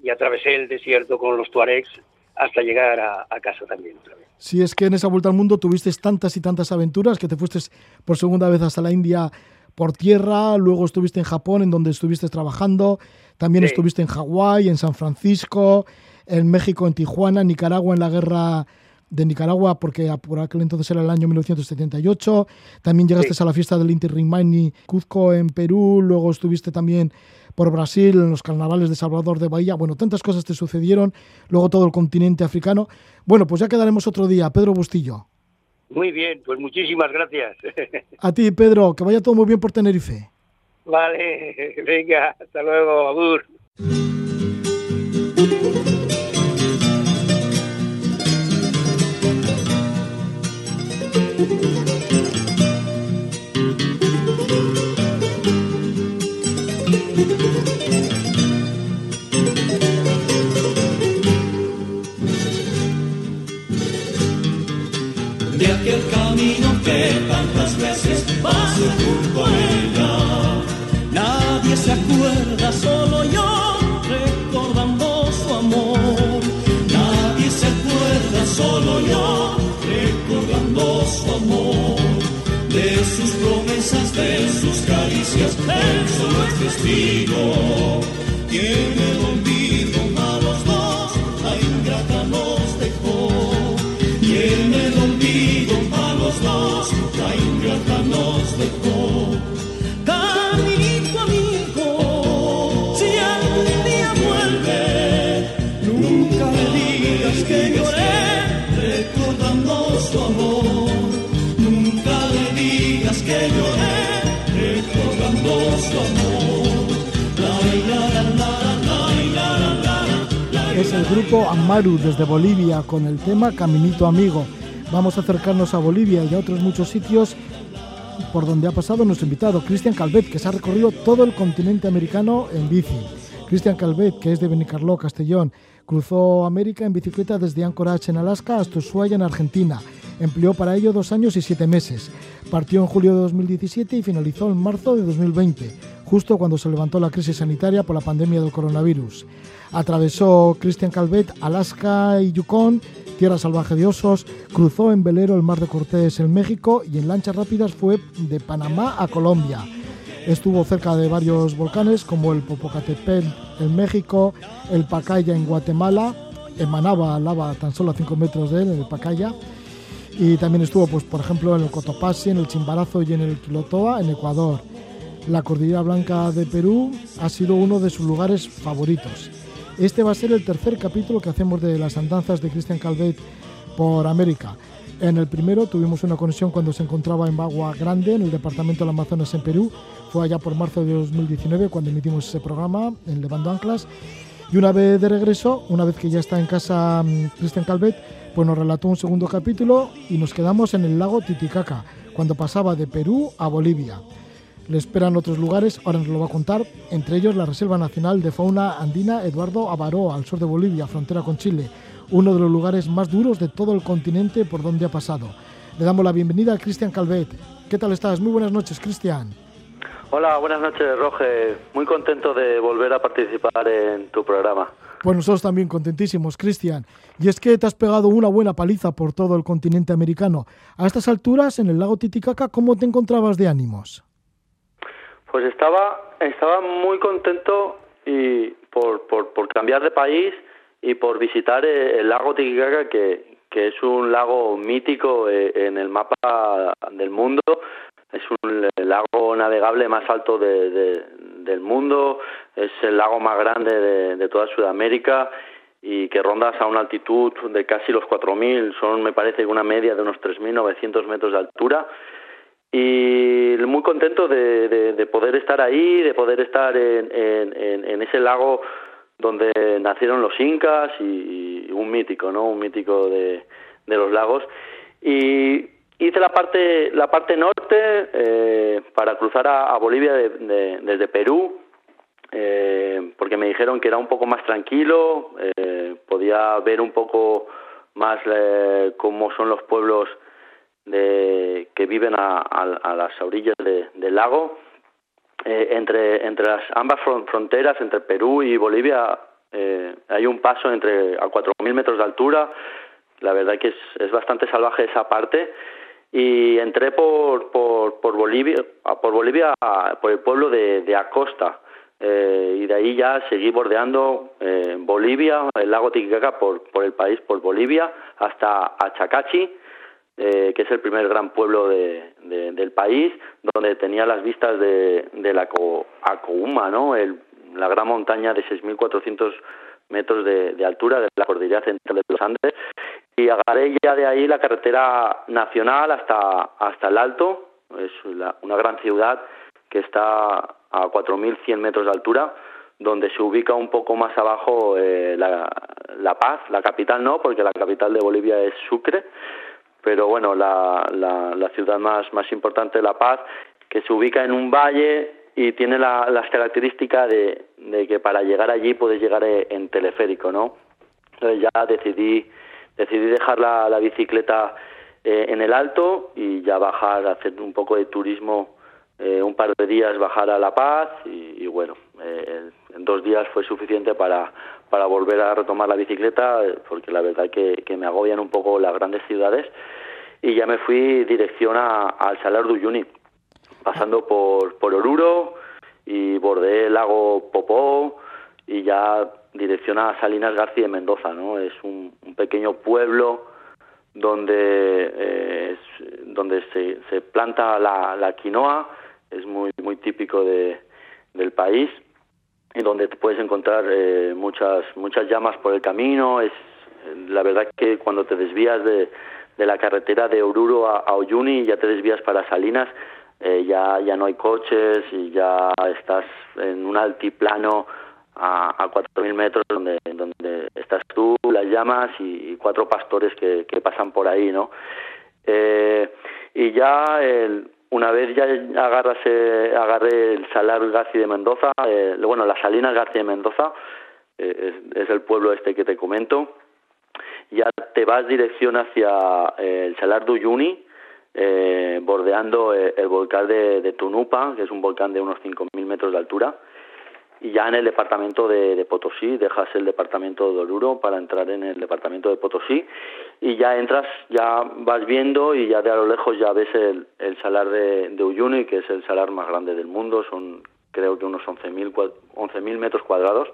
y atravesé el desierto con los tuaregs hasta llegar a, a casa también otra vez. Si es que en esa vuelta al mundo tuviste tantas y tantas aventuras que te fuiste por segunda vez hasta la India por tierra, luego estuviste en Japón, en donde estuviste trabajando, también Sí. estuviste en Hawái, en San Francisco, en México, en Tijuana, en Nicaragua, en la guerra de Nicaragua, porque por aquel entonces era el año 1978. También llegaste Sí. a la fiesta del Inti Raymi Cuzco en Perú, luego estuviste también por Brasil, en los carnavales de Salvador de Bahía. Bueno, tantas cosas te sucedieron, luego todo el continente africano. Bueno, pues ya quedaremos otro día. Pedro Bustillo. Muy bien, pues muchísimas gracias. A ti, Pedro, que vaya todo muy bien por Tenerife. vale, [LAUGHS] venga, hasta luego, Abur. Aquel camino que tantas veces pasé junto a ella. Nadie se acuerda, solo yo recordando su amor. Nadie se acuerda, solo yo recordando su amor. De sus promesas, de sus caricias, él solo es testigo. El olvido dos, la ingrata nos dejó. Caminito amigo, si algún día vuelve, nunca me digas que lloré recordando su amor. Nunca le digas que lloré recordando su amor. La, la, la, es el grupo Amaru desde Bolivia con el tema Caminito Amigo Vamos a acercarnos a Bolivia y a otros muchos sitios por donde ha pasado nuestro invitado, Cristian Calvet, que se ha recorrido todo el continente americano en bici. Cristian Calvet, que es de Benicarló, Castellón, cruzó América en bicicleta desde Anchorage en Alaska hasta Ushuaia en Argentina. Empleó para ello dos años y siete meses. Partió en julio de 2017 y finalizó en marzo de 2020. justo cuando se levantó la crisis sanitaria por la pandemia del coronavirus. Atravesó Christian Calvet Alaska y Yukon, tierra salvaje de osos, cruzó en velero el Mar de Cortés en México y en lanchas rápidas fue de Panamá a Colombia. Estuvo cerca de varios volcanes como el Popocatépetl en México, el Pacaya en Guatemala, emanaba lava tan solo a 5 metros de él, el Pacaya, y también estuvo, pues, por ejemplo, en el Cotopaxi, en el Chimbarazo y en el Quilotoa, en Ecuador. La Cordillera Blanca de Perú ha sido uno de sus lugares favoritos. Este va a ser el tercer capítulo que hacemos de las andanzas de Christian Calvet por América. En el primero tuvimos una conexión cuando se encontraba en Bagua Grande, en el departamento del Amazonas en Perú. Fue allá por marzo de 2019 cuando emitimos ese programa en Levando Anclas. Y una vez de regreso, una vez que ya está en casa mm, Christian Calvet, pues nos relató un segundo capítulo y nos quedamos en el lago Titicaca, cuando pasaba de Perú a Bolivia. Le esperan otros lugares, ahora nos lo va a contar, entre ellos la Reserva Nacional de Fauna Andina Eduardo Abaró, al sur de Bolivia, frontera con Chile, uno de los lugares más duros de todo el continente por donde ha pasado. Le damos la bienvenida a Cristian Calvet. ¿Qué tal estás? Muy buenas noches, Cristian. Hola, buenas noches, Roge. Muy contento de volver a participar en tu programa. Pues nosotros también contentísimos, Cristian. Y es que te has pegado una buena paliza por todo el continente americano. A estas alturas, en el lago Titicaca, ¿cómo te encontrabas de ánimos? Pues estaba, estaba muy contento y por, por, cambiar de país y por visitar el lago Titicaca, que, que es un lago mítico eh, en el mapa del mundo. Es un el lago navegable más alto de- del mundo, es el lago más grande de, de toda Sudamérica y que rondas a una altitud de casi los 4.000, son me parece una media de unos 3.900 metros de altura y muy contento de, de- de poder estar ahí, de poder estar en, en- ese lago donde nacieron los incas y, un mítico, ¿no? Un mítico de, de los lagos. Y hice la parte la parte norte eh, para cruzar a, a Bolivia de- de- desde Perú, eh, porque me dijeron que era un poco más tranquilo, eh, podía ver un poco más eh, cómo son los pueblos de, que viven a, a- a las orillas de- del lago. Eh, entre, entre las ambas fron- fronteras, entre Perú y Bolivia, eh, hay un paso entre a 4.000 metros de altura. La verdad que es, es bastante salvaje esa parte. Y entré por, por, por Bolivia, por Bolivia, por el pueblo de, de Acosta. Eh, y de ahí ya seguí bordeando eh, Bolivia, el lago Titicaca por, por el país, por Bolivia, hasta Achacachi, eh, que es el primer gran pueblo de, de- del país, donde tenía las vistas de, de la Co- Acouma, ¿no? El- la gran montaña de 6.400 metros de, de altura de la cordillera central de los Andes. Y agarré ya de ahí la carretera nacional hasta, hasta el Alto, es la- una gran ciudad que está a 4.100 metros de altura, donde se ubica un poco más abajo eh, la, la Paz, la capital no, porque la capital de Bolivia es Sucre, pero bueno, la, la, la ciudad más, más importante, La Paz, que se ubica en un valle y tiene la, las características de, de que para llegar allí puedes llegar en teleférico, ¿no? Entonces ya decidí, decidí dejar la, la bicicleta eh, en el alto y ya bajar, hacer un poco de turismo, eh, un par de días bajar a La Paz y, y bueno, eh, en dos días fue suficiente para, para volver a retomar la bicicleta, porque la verdad que, me agobian un poco las grandes ciudades y ya me fui dirección a, al Salar de pasando por, por Oruro y bordeé el lago Popó y ya dirección a Salinas García de Mendoza, ¿no? Es un, pequeño pueblo donde eh, donde se, se planta la, la quinoa, es muy muy típico de, del país y donde te puedes encontrar eh, muchas muchas llamas por el camino. Es la verdad que cuando te desvías de, de la carretera de Oruro a, a Uyuni y ya te desvías para Salinas, eh, ya ya no hay coches y ya estás en un altiplano a, a 4.000 metros donde, estás tú, las llamas y, y cuatro pastores que, que pasan por ahí, ¿no? Eh, y ya el- una vez ya agarras, eh, agarré el Salar García de Mendoza, eh, bueno, las Salinas García de Mendoza, eh, es, el pueblo este que te comento, ya te vas dirección hacia eh, el Salar de Uyuni, bordeando el volcán de, de Tunupa, que es un volcán de unos 5.000 metros de altura. Y ya en el departamento de, de Potosí, dejas el departamento de Oruro para entrar en el departamento de Potosí y ya entras, ya vas viendo y ya de a lo lejos ya ves el, el salar de, de Uyuni, que es el salar más grande del mundo, son creo que unos 11.000 cua- 11.000 metros cuadrados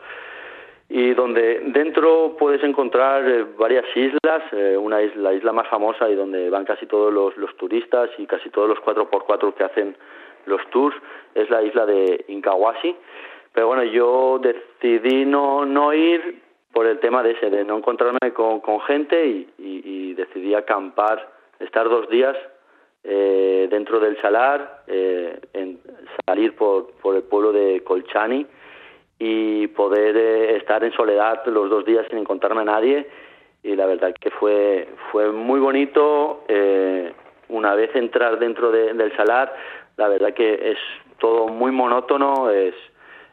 y donde dentro puedes encontrar eh, varias islas, eh, una isla, la isla más famosa y donde van casi todos los, los turistas y casi todos los 4x4 que hacen los tours, es la isla de Incahuasi. Pero bueno, yo decidí no, no ir por el tema de ese, de no encontrarme con, con gente y, decidí acampar, estar dos días eh, dentro del salar, eh, en salir por, por el pueblo de Colchani y poder eh, estar en soledad los dos días sin encontrarme a nadie. Y la verdad que fue fue muy bonito eh, una vez entrar dentro de- del salar la verdad que es todo muy monótono es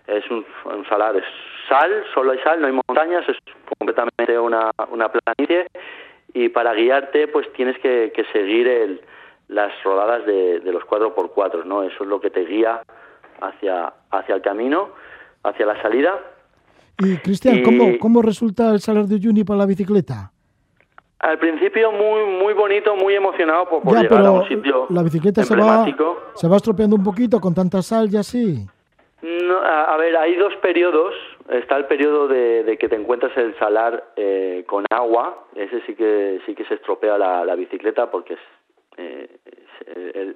es un, un salar es sal solo hay sal no hay montañas es completamente una una planicie y para guiarte pues tienes que, que seguir el, las rodadas de, de los 4x4 no eso es lo que te guía hacia hacia el camino hacia la salida Y Cristian, Y- ¿cómo, ¿cómo resulta el salar de Uyuni para la bicicleta? Al principio muy muy bonito, muy emocionado por, por ya, llegar a pero un sitio la bicicleta se va, se va estropeando un poquito con tanta sal y así. No, a, ver, hay dos periodos. Está el periodo de, que te encuentras el salar eh, con agua. Ese sí que sí que se estropea la, bicicleta porque eh,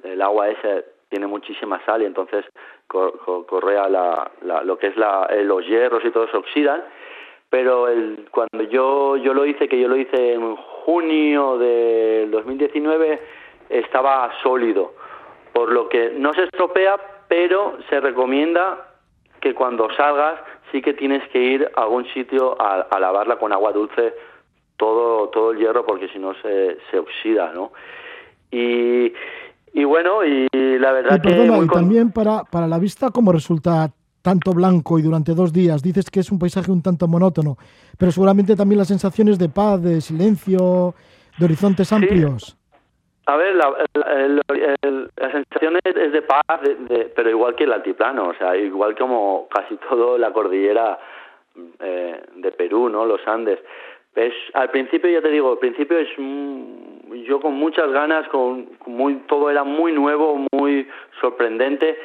el, agua esa tiene muchísima sal y entonces co- co- correa la, la- lo que es la, eh, los hierros y todo se oxidan. Pero el, cuando yo yo lo hice, que yo lo hice en junio del 2019, estaba sólido por lo que no se estropea, pero se recomienda que cuando salgas sí que tienes que ir a algún sitio a, a lavarla con agua dulce todo todo el hierro porque si no se, se oxida, ¿no? Y, y bueno, y la verdad Y que perdona, muy y también para, para la vista, ¿cómo resulta tanto blanco y durante dos días? Dices que es un paisaje un tanto monótono, pero seguramente también las sensaciones de paz, de silencio, de horizontes amplios. A ver, la, el- el- la sensación es, es de paz, de- de- pero igual que el altiplano, o sea, igual como casi todo la cordillera eh, de Perú, ¿no? Los Andes. Es, al principio, ya te digo, al principio es mm, yo con muchas ganas, con, muy, todo era muy nuevo, muy sorprendente,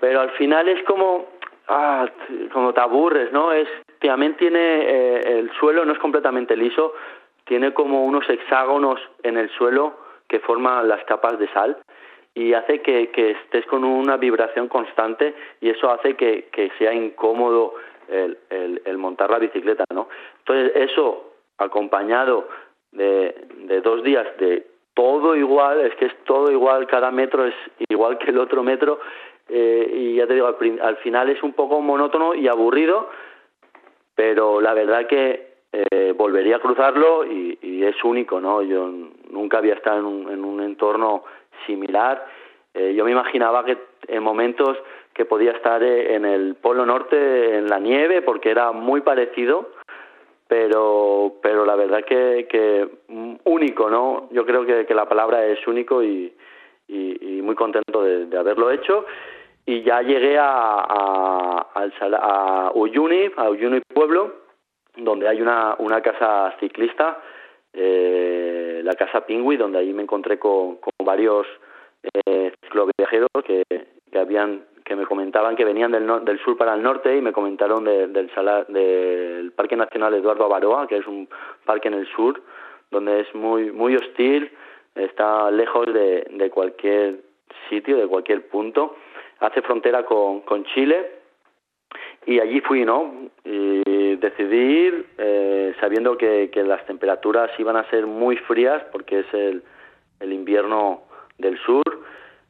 pero al final es como, ah, como te aburres, ¿no? Es, también tiene, eh, el suelo no es completamente liso, tiene como unos hexágonos en el suelo que forman las capas de sal y hace que, estés con una vibración constante y eso hace que, sea incómodo el, montar la bicicleta, ¿no? Entonces eso acompañado de, dos días de todo igual, es que es todo igual, cada metro es igual que el otro metro eh, y ya te digo, al, al final es un poco monótono y aburrido, pero la verdad que eh, volvería a cruzarlo y, y es único, ¿no? Yo nunca había estado en un, en un entorno similar. Eh, yo me imaginaba que en momentos que podía estar eh, en el Polo Norte en la nieve porque era muy parecido, pero pero la verdad que, que único, ¿no? Yo creo que, la palabra es único y, muy contento de, haberlo hecho y ya llegué a, a, Sala- a Uyuni, a Uyuni Pueblo, donde hay una, una casa ciclista, eh, la casa Pingui, donde ahí me encontré con, varios eh, cicloviajeros que, que habían que me comentaban que venían del, del sur para el norte y me comentaron de- del, sala- del Parque Nacional Eduardo Avaroa, que es un parque en el sur, donde es muy muy hostil, está lejos de, de cualquier sitio, de cualquier punto, hace frontera con, con Chile y allí fui, ¿no? Y decidí ir eh, sabiendo que, que las temperaturas iban a ser muy frías porque es el, el invierno del sur,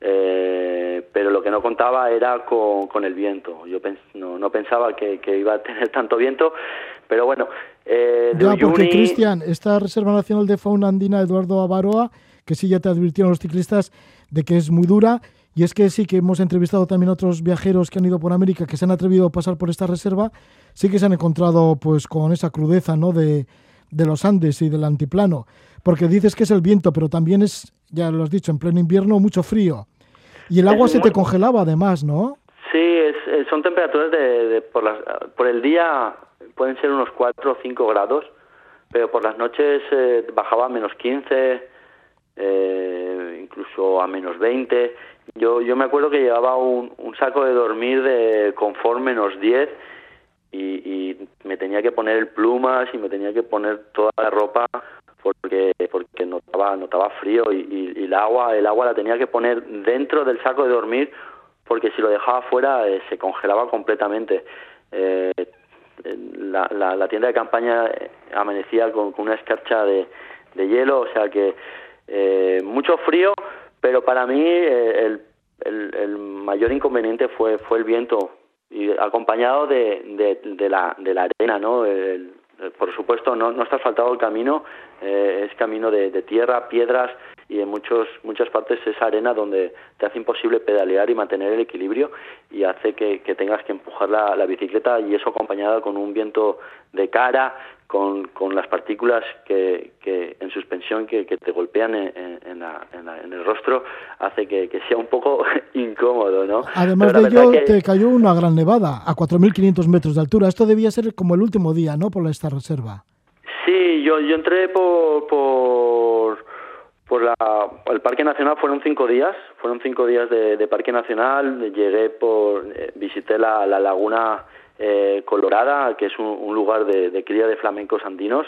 eh, pero lo que no contaba era con, con el viento. Yo pens- no, no pensaba que, que iba a tener [LAUGHS] tanto viento, pero bueno, eh, de Ya, porque Cristian, esta Reserva Nacional de Fauna Andina Eduardo Avaroa, que sí ya te advirtieron los ciclistas de que es muy dura, y es que sí que hemos entrevistado también a otros viajeros que han ido por América que se han atrevido a pasar por esta reserva, sí que se han encontrado pues con esa crudeza ¿no? de, de los Andes y del antiplano, porque dices que es el viento, pero también es ya lo has dicho, en pleno invierno, mucho frío. Y el agua se te congelaba además, ¿no? Sí, es, es- son temperaturas de, de- por, las, por el día pueden ser unos 4 o 5 grados, pero por las noches eh, bajaba a menos 15, eh, incluso a menos 20. Yo, yo me acuerdo que llevaba un, un saco de dormir de confort menos 10 y, y me tenía que poner el plumas y me tenía que poner toda la ropa porque porque notaba notaba frío y, y- y el agua el agua la tenía que poner dentro del saco de dormir porque si lo dejaba fuera eh, se congelaba completamente. Eh, la, la, la tienda de campaña eh, amanecía con, con una escarcha de, de hielo o sea que eh, mucho frío pero para mí eh, el, el, el mayor inconveniente fue fue el viento y acompañado de, de, la, de la arena, ¿no? El- por supuesto, no, no está asfaltado el camino, eh, es camino de, de tierra, piedras y en muchos, muchas partes es arena donde te hace imposible pedalear y mantener el equilibrio y hace que, que tengas que empujar la, la bicicleta y eso acompañado con un viento de cara, con, con las partículas que, que en suspensión que, que te golpean en, en- la- en la- en el rostro hace que, que sea un poco [LAUGHS] incómodo, ¿no? Además de ello, te cayó una gran nevada a 4.500 metros de altura. Esto debía ser como el último día, ¿no? Por esta reserva. Sí, yo, yo entré por, por, por la, el Parque Nacional, fueron cinco días, fueron cinco días de, de Parque Nacional, llegué por, eh, visité la, la Laguna eh, Colorada, que es un, un lugar de, cría de flamencos andinos,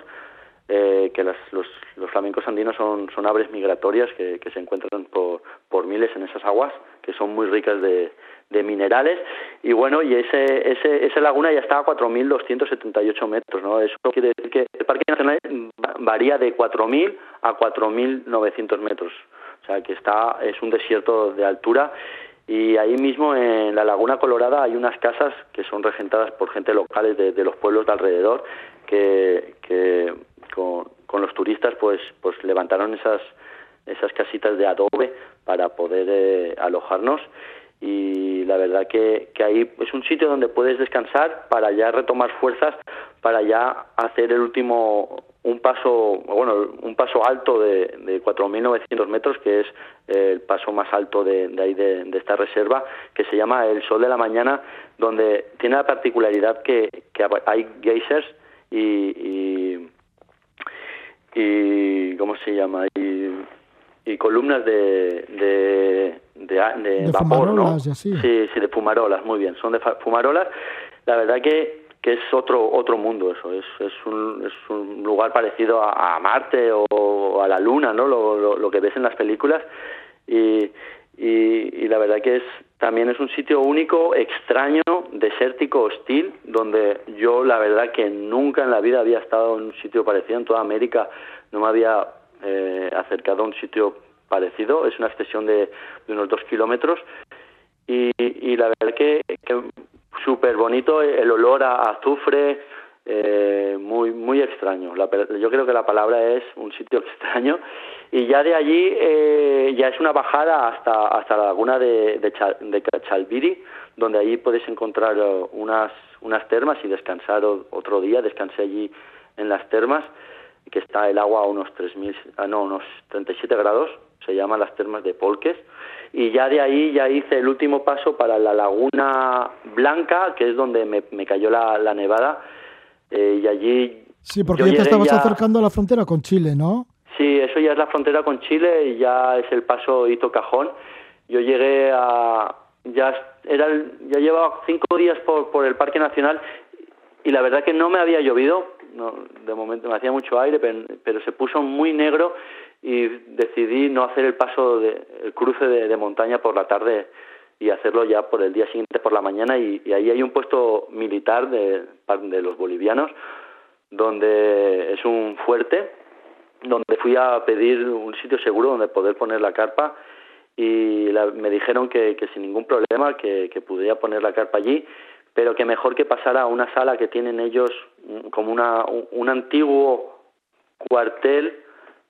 eh, que las- los, los flamencos andinos son, son aves migratorias que, que se encuentran por, por miles en esas aguas, que son muy ricas de, de minerales. Y bueno, y ese, ese, esa laguna ya está a 4.278 metros, ¿no? Eso quiere decir que el Parque Nacional va- varía de 4.000 a 4.900 metros. O sea, que está, es un desierto de altura y ahí mismo en la Laguna Colorada hay unas casas que son regentadas por gente locales de, los pueblos de alrededor que, con los turistas pues pues levantaron esas esas casitas de adobe para poder eh, alojarnos y la verdad que, que ahí es un sitio donde puedes descansar para ya retomar fuerzas para ya hacer el último un paso bueno un paso alto de, de 4.900 metros que es eh, el paso más alto de, de ahí de, esta reserva que se llama el Sol de la Mañana donde tiene la particularidad que, que hay geysers y, y y ¿cómo se llama? Y, y columnas de, de, de, de De vapor, ¿no? así. Sí, sí, de fumarolas, muy bien. Son de fumarolas. La verdad que, que es otro otro mundo eso. Es, es, un, es un lugar parecido a, a Marte o a la Luna, ¿no? Lo, lo, lo que ves en las películas. Y, y, y la verdad que es también es un sitio único, extraño, desértico, hostil, donde yo la verdad que nunca en la vida había estado en un sitio parecido en toda América, no me había eh, acercado a un sitio parecido, es una extensión de, de unos dos kilómetros y, y la verdad que, que súper bonito el olor a azufre, eh, muy muy extraño. La yo creo que la palabra es un sitio [LAUGHS] extraño y ya de allí eh, ya es una bajada hasta hasta la laguna de, de, donde allí puedes encontrar eh, unas unas termas y descansar otro día. Descansé allí en las termas, que está el agua a unos 3.000, ah, no, unos 37 grados, se llaman las termas de Polques, y ya de ahí ya hice el último paso para la laguna blanca, que es donde me, me cayó la, la nevada, eh, y allí... Sí, porque ya te estabas ya- acercando a la frontera con Chile, ¿no? Sí, eso ya es la frontera con Chile y ya es el paso Hito Cajón. Yo llegué a ya era el- ya llevaba cinco días por, por el Parque Nacional y la verdad que no me había llovido, no, de momento me hacía mucho aire, pero, se puso muy negro y decidí no hacer el paso de el cruce de, montaña por la tarde y hacerlo ya por el día siguiente por la mañana y, y ahí hay un puesto militar de, de los bolivianos donde es un fuerte donde fui a pedir un sitio seguro donde poder poner la carpa y la- me dijeron que, que sin ningún problema que, que pudiera poner la carpa allí pero que mejor que pasara a una sala que tienen ellos mm, como una, un, antiguo cuartel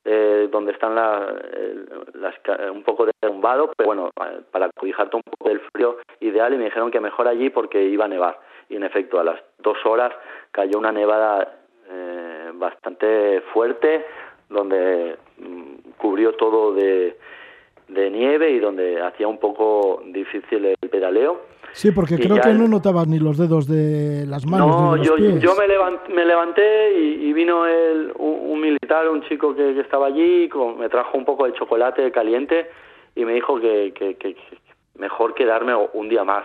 eh, donde están la, el- las un poco derrumbado, pero bueno, eh, para cobijarte un poco del frío ideal y me dijeron que mejor allí porque iba a nevar. Y en efecto, a las dos horas cayó una nevada eh, bastante fuerte donde mm, cubrió todo de, de nieve y donde hacía un poco difícil el pedaleo. Sí, porque creo que no notabas ni los dedos de las manos No, ni de los yo, pies. yo me, levant- me levanté y, y vino el, un, un militar, un chico que, que estaba allí, con- me trajo un poco de chocolate caliente y me dijo que, que- que- que mejor quedarme un día más.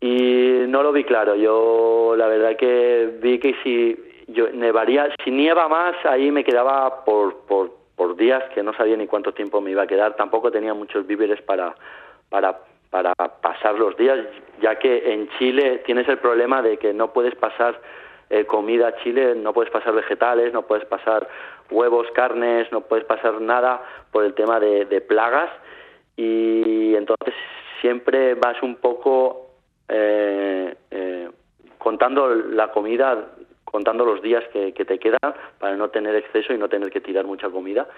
Y no lo vi claro, yo la verdad que vi que si yo nevaría, si nieva más, ahí me quedaba por, por, por días que no sabía ni cuánto tiempo me iba a quedar, tampoco tenía muchos víveres para, para, para pasar los días, ya que en Chile tienes el problema de que no puedes pasar eh, comida a Chile, no puedes pasar vegetales, no puedes pasar huevos, carnes, no puedes pasar nada por el tema de, plagas y entonces siempre vas un poco eh, eh, contando la comida, contando los días que te quedan para no tener exceso y no tener que tirar mucha comida.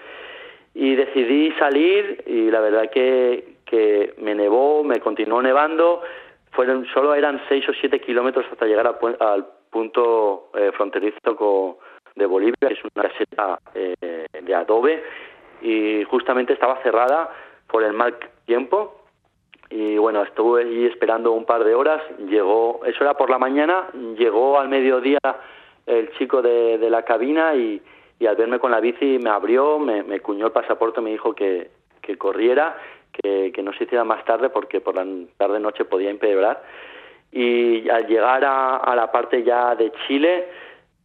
Y decidí salir y la verdad que, que me nevó, me continuó nevando, fueron solo eran 6 o 7 kilómetros hasta llegar al, al punto eh, fronterizo con- de Bolivia, que es una caseta eh, de adobe, y justamente estaba cerrada por el mal tiempo. Y bueno, estuve allí esperando un par de horas, llegó, eso era por la mañana, llegó al mediodía el chico de, de la cabina y, y al verme con la bici me abrió, me, me cuñó el pasaporte, me dijo que, que corriera, que, que no se hiciera más tarde porque por la tarde noche podía empeorar. Y al llegar a, a la parte ya de Chile,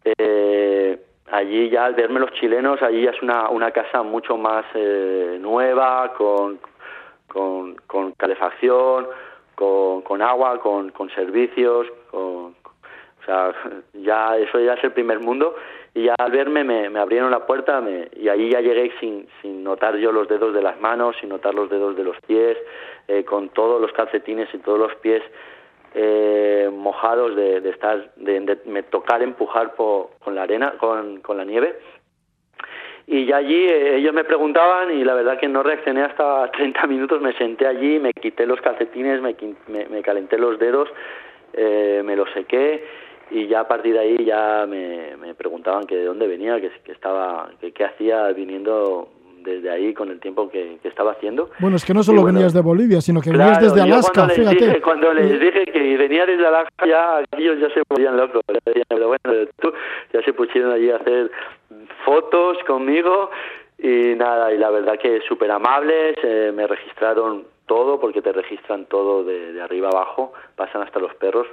eh, allí ya al verme los chilenos, allí ya es una, una casa mucho más eh, nueva, con, con, con calefacción, con, con agua, con, con servicios, con, o sea, ya eso ya es el primer mundo. Y ya al verme me, abrieron la puerta y ahí ya llegué sin, sin notar yo los dedos de las manos, sin notar los dedos de los pies, eh, con todos los calcetines y todos los pies eh, mojados de, estar, de, me tocar empujar con la arena, con, la nieve. Y ya allí eh, ellos me preguntaban y la verdad que no reaccioné hasta 30 minutos, me senté allí, me quité los calcetines, me, me, me calenté los dedos, eh, me los sequé y ya a partir de ahí ya me, me preguntaban que de dónde venía, que, que estaba, que qué hacía viniendo desde ahí con el tiempo que, que estaba haciendo. Bueno, es que no solo bueno, venías de Bolivia, sino que Claro, venías desde Alaska, cuando fíjate. Dije, cuando les dije que venía desde Alaska, ya ellos ya se ponían locos. Pero bueno, ya se pusieron allí a hacer fotos conmigo y nada, y la verdad que súper amables, eh, me registraron todo, porque te registran todo de, de arriba abajo, pasan hasta los perros,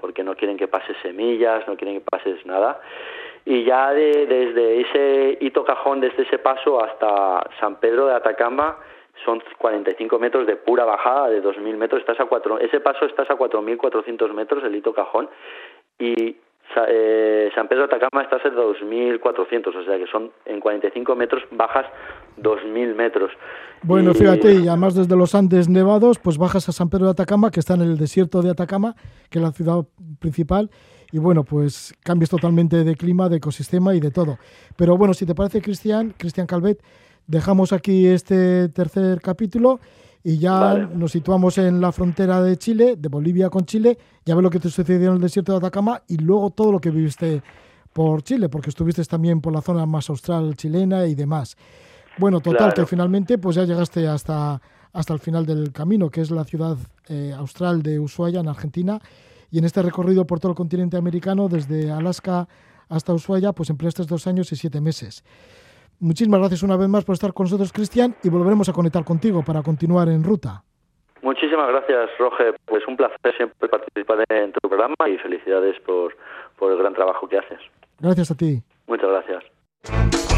porque no quieren que pases semillas, no quieren que pases nada. Y ya de- desde ese hito cajón, desde ese paso hasta San Pedro de Atacama, son 45 metros de pura bajada de 2.000 metros. Estás a cuatro, ese paso estás a 4.400 metros, el hito cajón, y eh, San Pedro de Atacama estás a 2.400, o sea que son en 45 metros bajas 2.000 metros. Bueno, Y- fíjate, y además desde los Andes nevados, pues bajas a San Pedro de Atacama, que está en el desierto de Atacama, que es la ciudad principal, y bueno, pues cambias totalmente de clima, de ecosistema y de todo. Pero bueno, si te parece, Cristian, Cristian Calvet, dejamos aquí este tercer capítulo y ya Vale. nos situamos en la frontera de Chile, de Bolivia con Chile, ya ves lo que te sucedió en el desierto de Atacama y luego todo lo que viviste por Chile, porque estuviste también por la zona más austral chilena y demás. Bueno, total, Claro. que finalmente pues ya llegaste hasta, hasta el final del camino, que es la ciudad eh, austral de Ushuaia, en Argentina, y en este recorrido por todo el continente americano, desde Alaska hasta Ushuaia, pues empleaste dos años y siete meses. Muchísimas gracias una vez más por estar con nosotros, Cristian, y volveremos a conectar contigo para continuar en ruta. Muchísimas gracias, Roge. Pues un placer siempre participar en tu programa y felicidades por, por el gran trabajo que haces. Gracias a ti. Muchas gracias.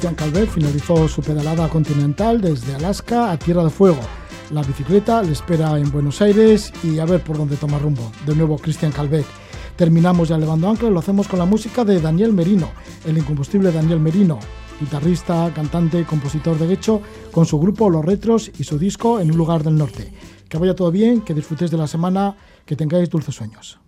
Cristian Calvet finalizó su pedalada continental desde Alaska a Tierra de Fuego. La bicicleta le espera en Buenos Aires y a ver por dónde toma rumbo. De nuevo, Cristian Calvet. Terminamos ya levando ancla, lo hacemos con la música de Daniel Merino, el incombustible Daniel Merino, guitarrista, cantante, compositor de hecho, con su grupo Los Retros y su disco En un lugar del norte. Que vaya todo bien, que disfrutéis de la semana, que tengáis dulces sueños.